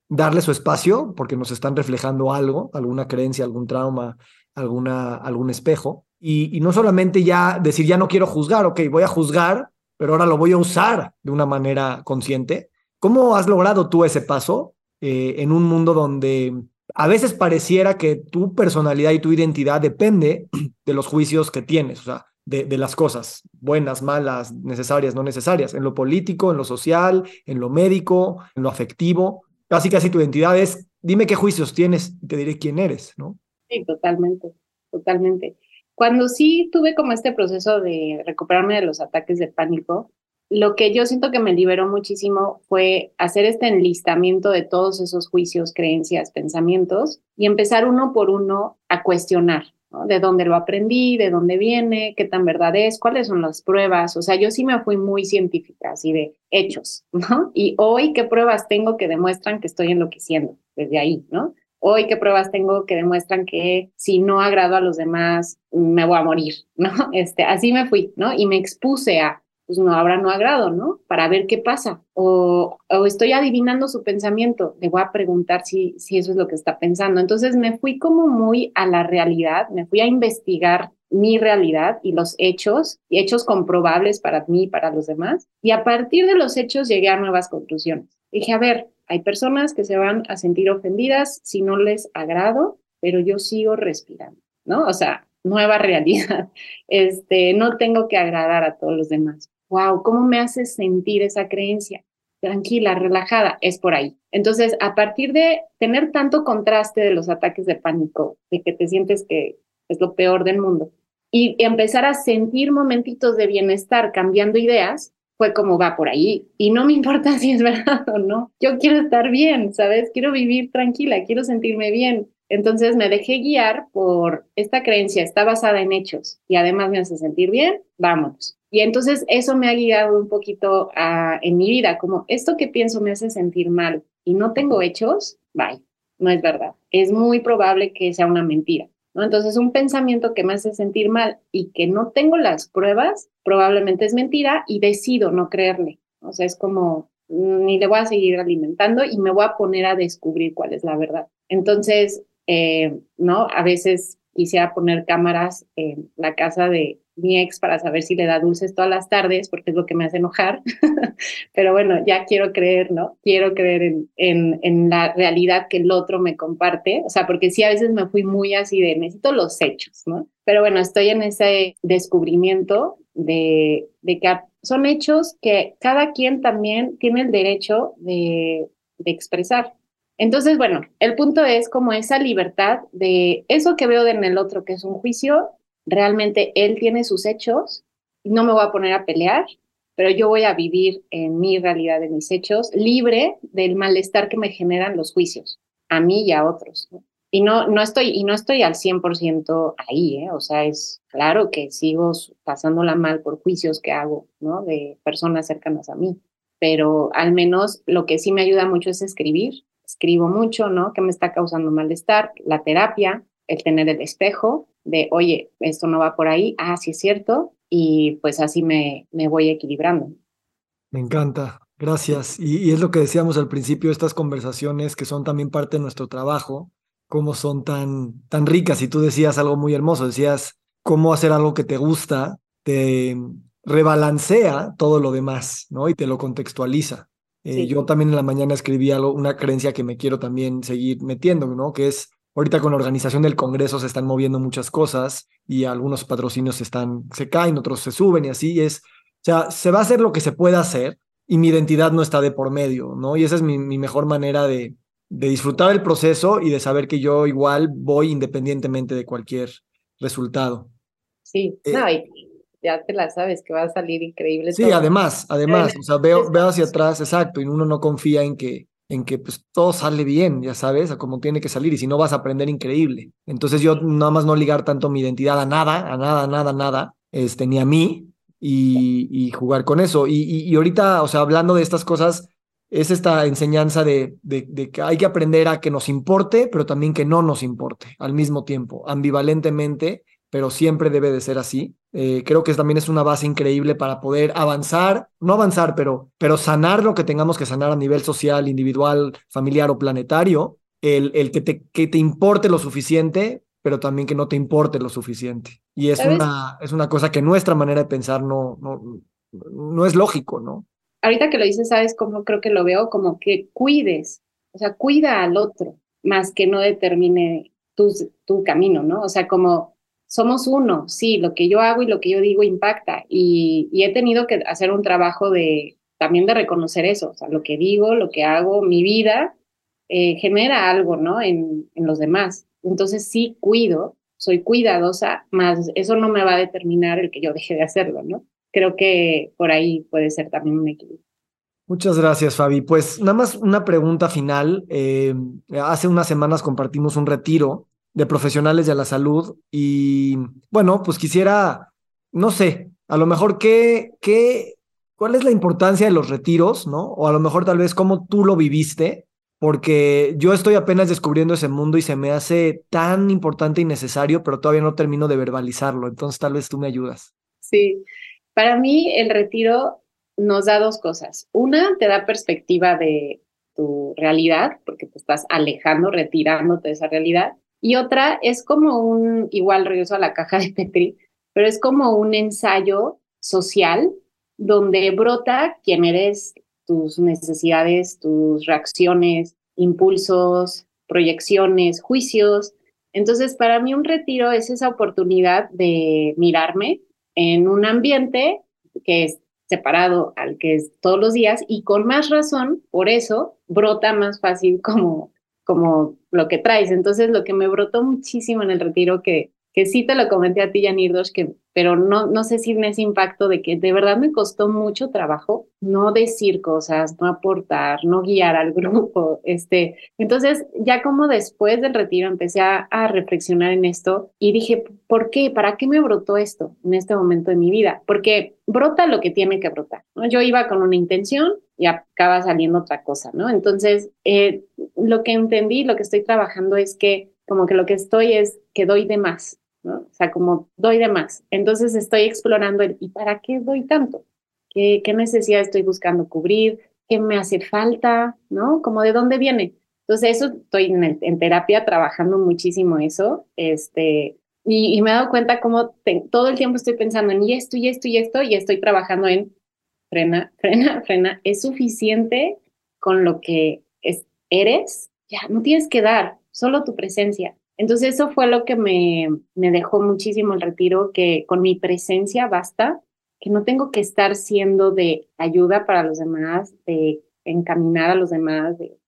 darle su espacio porque nos están reflejando algo, alguna creencia, algún trauma, alguna, algún espejo. Y, no solamente ya decir, ya no quiero juzgar, ok, voy a juzgar, pero ahora lo voy a usar de una manera consciente. ¿Cómo has logrado tú ese paso eh, en un mundo donde a veces pareciera que tu personalidad y tu identidad depende de los juicios que tienes, o sea, de, de, las cosas, buenas, malas, necesarias, no necesarias, en lo político, en lo social, en lo médico, en lo afectivo. Casi casi tu identidad es, dime qué juicios tienes y te diré quién eres, ¿no? Sí, totalmente, totalmente. Cuando sí tuve como este proceso de recuperarme de los ataques de pánico, lo que yo siento que me liberó muchísimo fue hacer este enlistamiento de todos esos juicios, creencias, pensamientos y empezar uno por uno a cuestionar. De dónde lo aprendí, de dónde viene, qué tan verdad es, cuáles son las pruebas. O sea, yo sí me fui muy científica, así de hechos, ¿no? Y hoy, ¿qué pruebas tengo que demuestran que estoy enloqueciendo? Desde ahí, ¿no? Hoy, ¿qué pruebas tengo que demuestran que si no agrado a los demás, me voy a morir, ¿no? Este, así me fui, ¿no? Y me expuse a, pues no habrá no agrado, ¿no? Para ver qué pasa. O, o, estoy adivinando su pensamiento, le voy a preguntar si, si eso es lo que está pensando. Entonces me fui como muy a la realidad, me fui a investigar mi realidad y los hechos, hechos comprobables para mí y para los demás. Y a partir de los hechos llegué a nuevas conclusiones. Dije, a ver, hay personas que se van a sentir ofendidas si no les agrado, pero yo sigo respirando, ¿no? O sea, nueva realidad. Este, no tengo que agradar a todos los demás. Wow, ¿cómo me hace sentir esa creencia? Tranquila, relajada, es por ahí. Entonces, a partir de tener tanto contraste de los ataques de pánico, de que te sientes que es lo peor del mundo, y empezar a sentir momentitos de bienestar cambiando ideas, fue como va por ahí. Y no me importa si es verdad o no. Yo quiero estar bien, ¿sabes? Quiero vivir tranquila, quiero sentirme bien. Entonces me dejé guiar por esta creencia, está basada en hechos y además me hace sentir bien, vámonos. Y entonces eso me ha guiado un poquito en mi vida, como esto que pienso me hace sentir mal y no tengo hechos, bye, no es verdad. Es muy probable que sea una mentira. Entonces, un pensamiento que me hace sentir mal y que no tengo las pruebas, probablemente es mentira y decido no creerle. O sea, es como, mm, ni le voy a seguir alimentando y me voy a poner a descubrir cuál es la verdad. Entonces, eh, ¿no? A veces quisiera poner cámaras en la casa de, mi ex para saber si le da dulces todas las tardes, porque es lo que me hace enojar. Pero bueno, ya quiero creer, ¿no? Quiero creer en, en, la realidad que el otro me comparte. O sea, porque sí, a veces me fui muy así de necesito los hechos, ¿no? Pero bueno, estoy en ese descubrimiento de, de que son hechos que cada quien también tiene el derecho de, de expresar. Entonces, bueno, el punto es como esa libertad de eso que veo en el otro, que es un juicio, realmente él tiene sus hechos, no me voy a poner a pelear, pero yo voy a vivir en mi realidad, de mis hechos, libre del malestar que me generan los juicios, a mí y a otros. Y no, no estoy, y no estoy al 100% ahí, ¿eh? o sea, es claro que sigo pasándola mal por juicios que hago, ¿no? De personas cercanas a mí, pero al menos lo que sí me ayuda mucho es escribir, escribo mucho, ¿no? ¿Qué me está causando malestar? La terapia, el tener el espejo, de, oye, esto no va por ahí, ah, sí es cierto, y pues así me, me voy equilibrando. Me encanta, gracias. Y, es lo que decíamos al principio, estas conversaciones que son también parte de nuestro trabajo, cómo son tan, tan ricas. Y tú decías algo muy hermoso, decías cómo hacer algo que te gusta, te rebalancea todo lo demás, ¿no? Y te lo contextualiza. Eh, yo también en la mañana escribí algo, una creencia que me quiero también seguir metiendo, ¿no? Que es Ahorita con la organización del Congreso se están moviendo muchas cosas y algunos patrocinios están, se caen, otros se suben y así es. O sea, se va a hacer lo que se pueda hacer y mi identidad no está de por medio, ¿no? Y esa es mi, mejor manera de, de disfrutar el proceso y de saber que yo igual voy independientemente de cualquier resultado. Sí, eh, ya te la sabes que va a salir increíble. Sí, además, además, o sea, veo, veo hacia atrás, exacto, y uno no confía en que en que pues todo sale bien, ya sabes, a como tiene que salir y si no vas a aprender increíble. Entonces yo nada más no ligar tanto mi identidad a nada, a nada, nada, nada, este, ni a mí y, y jugar con eso. Y, y, ahorita, o sea, hablando de estas cosas, es esta enseñanza de, de, de, que hay que aprender a que nos importe, pero también que no nos importe al mismo tiempo, ambivalentemente, pero siempre debe de ser así. Eh, creo que también es una base increíble para poder avanzar, no avanzar, pero, pero sanar lo que tengamos que sanar a nivel social, individual, familiar o planetario, el, el que, te, que te importe lo suficiente, pero también que no te importe lo suficiente. Y es, una, es una cosa que nuestra manera de pensar no, no, no es lógico, ¿no? Ahorita que lo dices, ¿sabes cómo creo que lo veo? Como que cuides, o sea, cuida al otro, más que no determine tu, tu camino, ¿no? O sea, como somos uno, sí, lo que yo hago y lo que yo digo impacta y, he tenido que hacer un trabajo de también de reconocer eso, o sea, lo que digo, lo que hago, mi vida eh, genera algo, ¿no? En, los demás. Entonces sí cuido, soy cuidadosa, más eso no me va a determinar el que yo deje de hacerlo, ¿no? Creo que por ahí puede ser también un equilibrio. Muchas gracias, Fabi. Pues nada más una pregunta final. Eh, hace unas semanas compartimos un retiro de profesionales de la salud y bueno, pues quisiera, no sé, a lo mejor qué, qué, cuál es la importancia de los retiros, ¿no? O a lo mejor tal vez cómo tú lo viviste, porque yo estoy apenas descubriendo ese mundo y se me hace tan importante y necesario, pero todavía no termino de verbalizarlo. Entonces tal vez tú me ayudas. Sí, para mí el retiro nos da dos cosas. Una, te da perspectiva de tu realidad, porque te estás alejando, retirándote de esa realidad. Y otra es como un, igual regreso a la caja de Petri, pero es como un ensayo social donde brota quién eres, tus necesidades, tus reacciones, impulsos, proyecciones, juicios. Entonces, para mí un retiro es esa oportunidad de mirarme en un ambiente que es separado al que es todos los días y con más razón, por eso brota más fácil como, como lo que traes. Entonces, lo que me brotó muchísimo en el retiro, que, que sí te lo comenté a ti, Janirdos, que pero no, no sé si en ese impacto de que de verdad me costó mucho trabajo no decir cosas, no aportar, no guiar al grupo. Este, entonces, ya como después del retiro empecé a, reflexionar en esto y dije, ¿por qué? ¿Para qué me brotó esto en este momento de mi vida? Porque brota lo que tiene que brotar. Yo iba con una intención y acaba saliendo otra cosa, ¿no? Entonces, eh, lo que entendí, lo que estoy trabajando es que como que lo que estoy es que doy de más, o sea, como doy de más. Entonces estoy explorando el, ¿y para qué doy tanto? ¿Qué, qué necesidad estoy buscando cubrir? ¿Qué me hace falta? ¿No? Como de dónde viene. Entonces eso estoy en, en terapia trabajando muchísimo eso, este, y, me he dado cuenta como todo el tiempo estoy pensando en y esto y esto y esto y estoy trabajando en frena, frena, frena. Es suficiente con lo que es, eres, ya no tienes que dar, solo tu presencia. Entonces eso fue lo que me, me dejó muchísimo el retiro, que con mi presencia basta, que no tengo que estar siendo de ayuda para los demás, de encaminar a los demás, de,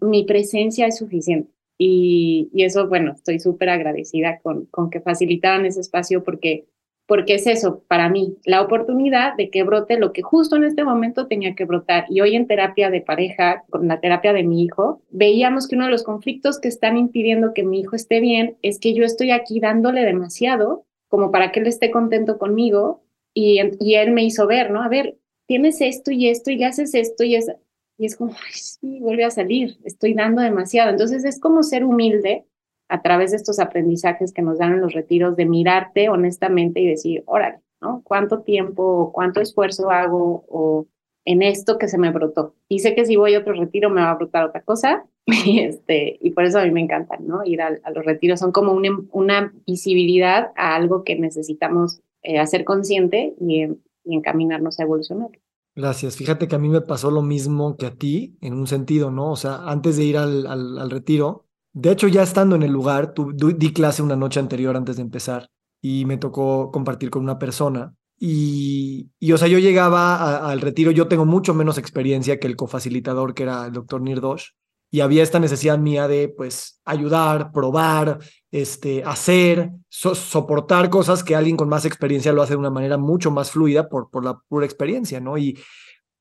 mi presencia es suficiente. Y, y eso, bueno, estoy súper agradecida con, con que facilitaran ese espacio porque porque es eso, para mí, la oportunidad de que brote lo que justo en este momento tenía que brotar. Y hoy en terapia de pareja, con la terapia de mi hijo, veíamos que uno de los conflictos que están impidiendo que mi hijo esté bien es que yo estoy aquí dándole demasiado como para que él esté contento conmigo y, y él me hizo ver, ¿no? A ver, tienes esto y esto y haces esto y es, y es como, ay, sí, vuelve a salir, estoy dando demasiado. Entonces es como ser humilde a través de estos aprendizajes que nos dan en los retiros, de mirarte honestamente y decir, órale, ¿no? ¿Cuánto tiempo, cuánto esfuerzo hago o en esto que se me brotó? Y sé que si voy a otro retiro me va a brotar otra cosa, y, este, y por eso a mí me encanta, ¿no? Ir a, los retiros son como una, una, visibilidad a algo que necesitamos eh, hacer consciente y, encaminarnos a evolucionar. Gracias. Fíjate que a mí me pasó lo mismo que a ti, en un sentido, ¿no? O sea, antes de ir al, al retiro, de hecho, ya estando en el lugar, di clase una noche anterior antes de empezar y me tocó compartir con una persona. Y, y o sea, yo llegaba al retiro, yo tengo mucho menos experiencia que el cofacilitador, que era el doctor Nirdosh, y había esta necesidad mía de, pues, ayudar, probar, este, hacer, soportar cosas que alguien con más experiencia lo hace de una manera mucho más fluida por, por la pura experiencia, ¿no? Y,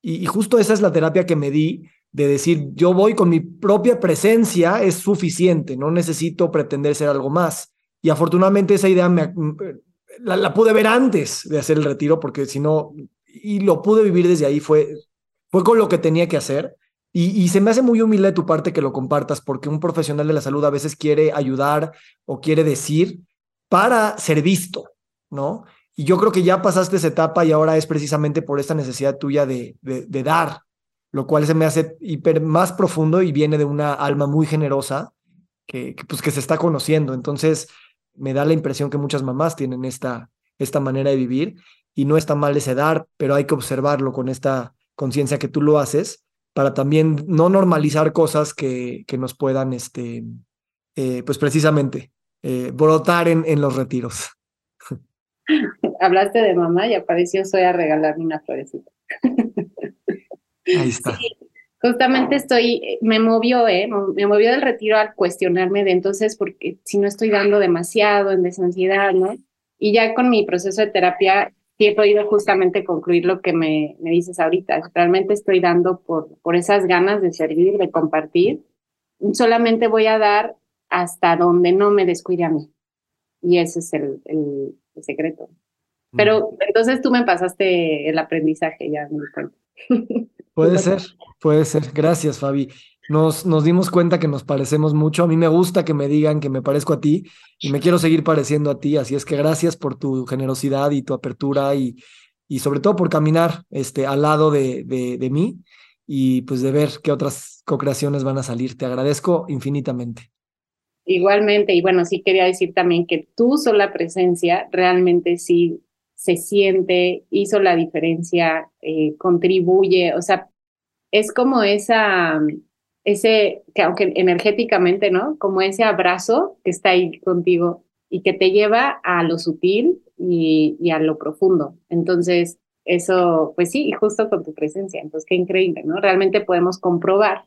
y justo esa es la terapia que me di de decir, yo voy con mi propia presencia, es suficiente, no necesito pretender ser algo más. Y afortunadamente esa idea me, la, pude ver antes de hacer el retiro, porque si no, y lo pude vivir desde ahí, fue, fue con lo que tenía que hacer. Y, se me hace muy humilde de tu parte que lo compartas, porque un profesional de la salud a veces quiere ayudar o quiere decir para ser visto, ¿no? Y yo creo que ya pasaste esa etapa y ahora es precisamente por esta necesidad tuya de, de dar, lo cual se me hace hiper más profundo y viene de una alma muy generosa que, pues, que se está conociendo. Entonces, me da la impresión que muchas mamás tienen esta, esta manera de vivir y no está mal ese dar, pero hay que observarlo con esta conciencia que tú lo haces para también no normalizar cosas que, que nos puedan, este, eh, pues precisamente, eh, brotar en, en los retiros. Hablaste de mamá y apareció Soy a regalarme una florecita. Ahí está. Justamente estoy, me movió, ¿eh? Me movió del retiro al cuestionarme de entonces, porque si no estoy dando demasiado en desansiedad, ¿no? Y ya con mi proceso de terapia sí he podido justamente concluir lo que me, me dices ahorita. Realmente estoy dando por, por esas ganas de servir, de compartir. Solamente voy a dar hasta donde no me descuide a mí. Y ese es el, el, secreto. Pero entonces tú me pasaste el aprendizaje, ya me cuenta. Puede ser, puede ser. Gracias, Fabi. Nos, nos dimos cuenta que nos parecemos mucho. A mí me gusta que me digan que me parezco a ti y me quiero seguir pareciendo a ti. Así es que gracias por tu generosidad y tu apertura y, y sobre todo por caminar este, al lado de, de, de mí y pues de ver qué otras co-creaciones van a salir. Te agradezco infinitamente. Igualmente, y bueno, sí quería decir también que tu sola presencia realmente sí se siente, hizo la diferencia, eh, contribuye, o sea, es como esa, ese, que aunque energéticamente, ¿no? Como ese abrazo que está ahí contigo y que te lleva a lo sutil y, y a lo profundo. Entonces, eso, pues sí, y justo con tu presencia. Entonces, qué increíble, ¿no? Realmente podemos comprobar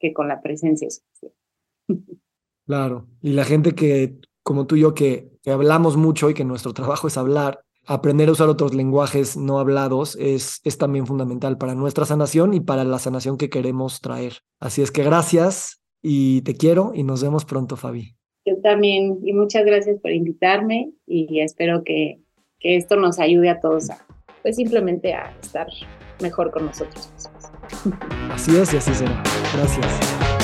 que con la presencia es suficiente. Claro, y la gente que, como tú y yo, que, que hablamos mucho y que nuestro trabajo es hablar, aprender a usar otros lenguajes no hablados es, es también fundamental para nuestra sanación y para la sanación que queremos traer. Así es que gracias y te quiero y nos vemos pronto, Fabi. Yo también y muchas gracias por invitarme y espero que, que esto nos ayude a todos a, pues simplemente a estar mejor con nosotros mismos. Así es y así será. Gracias.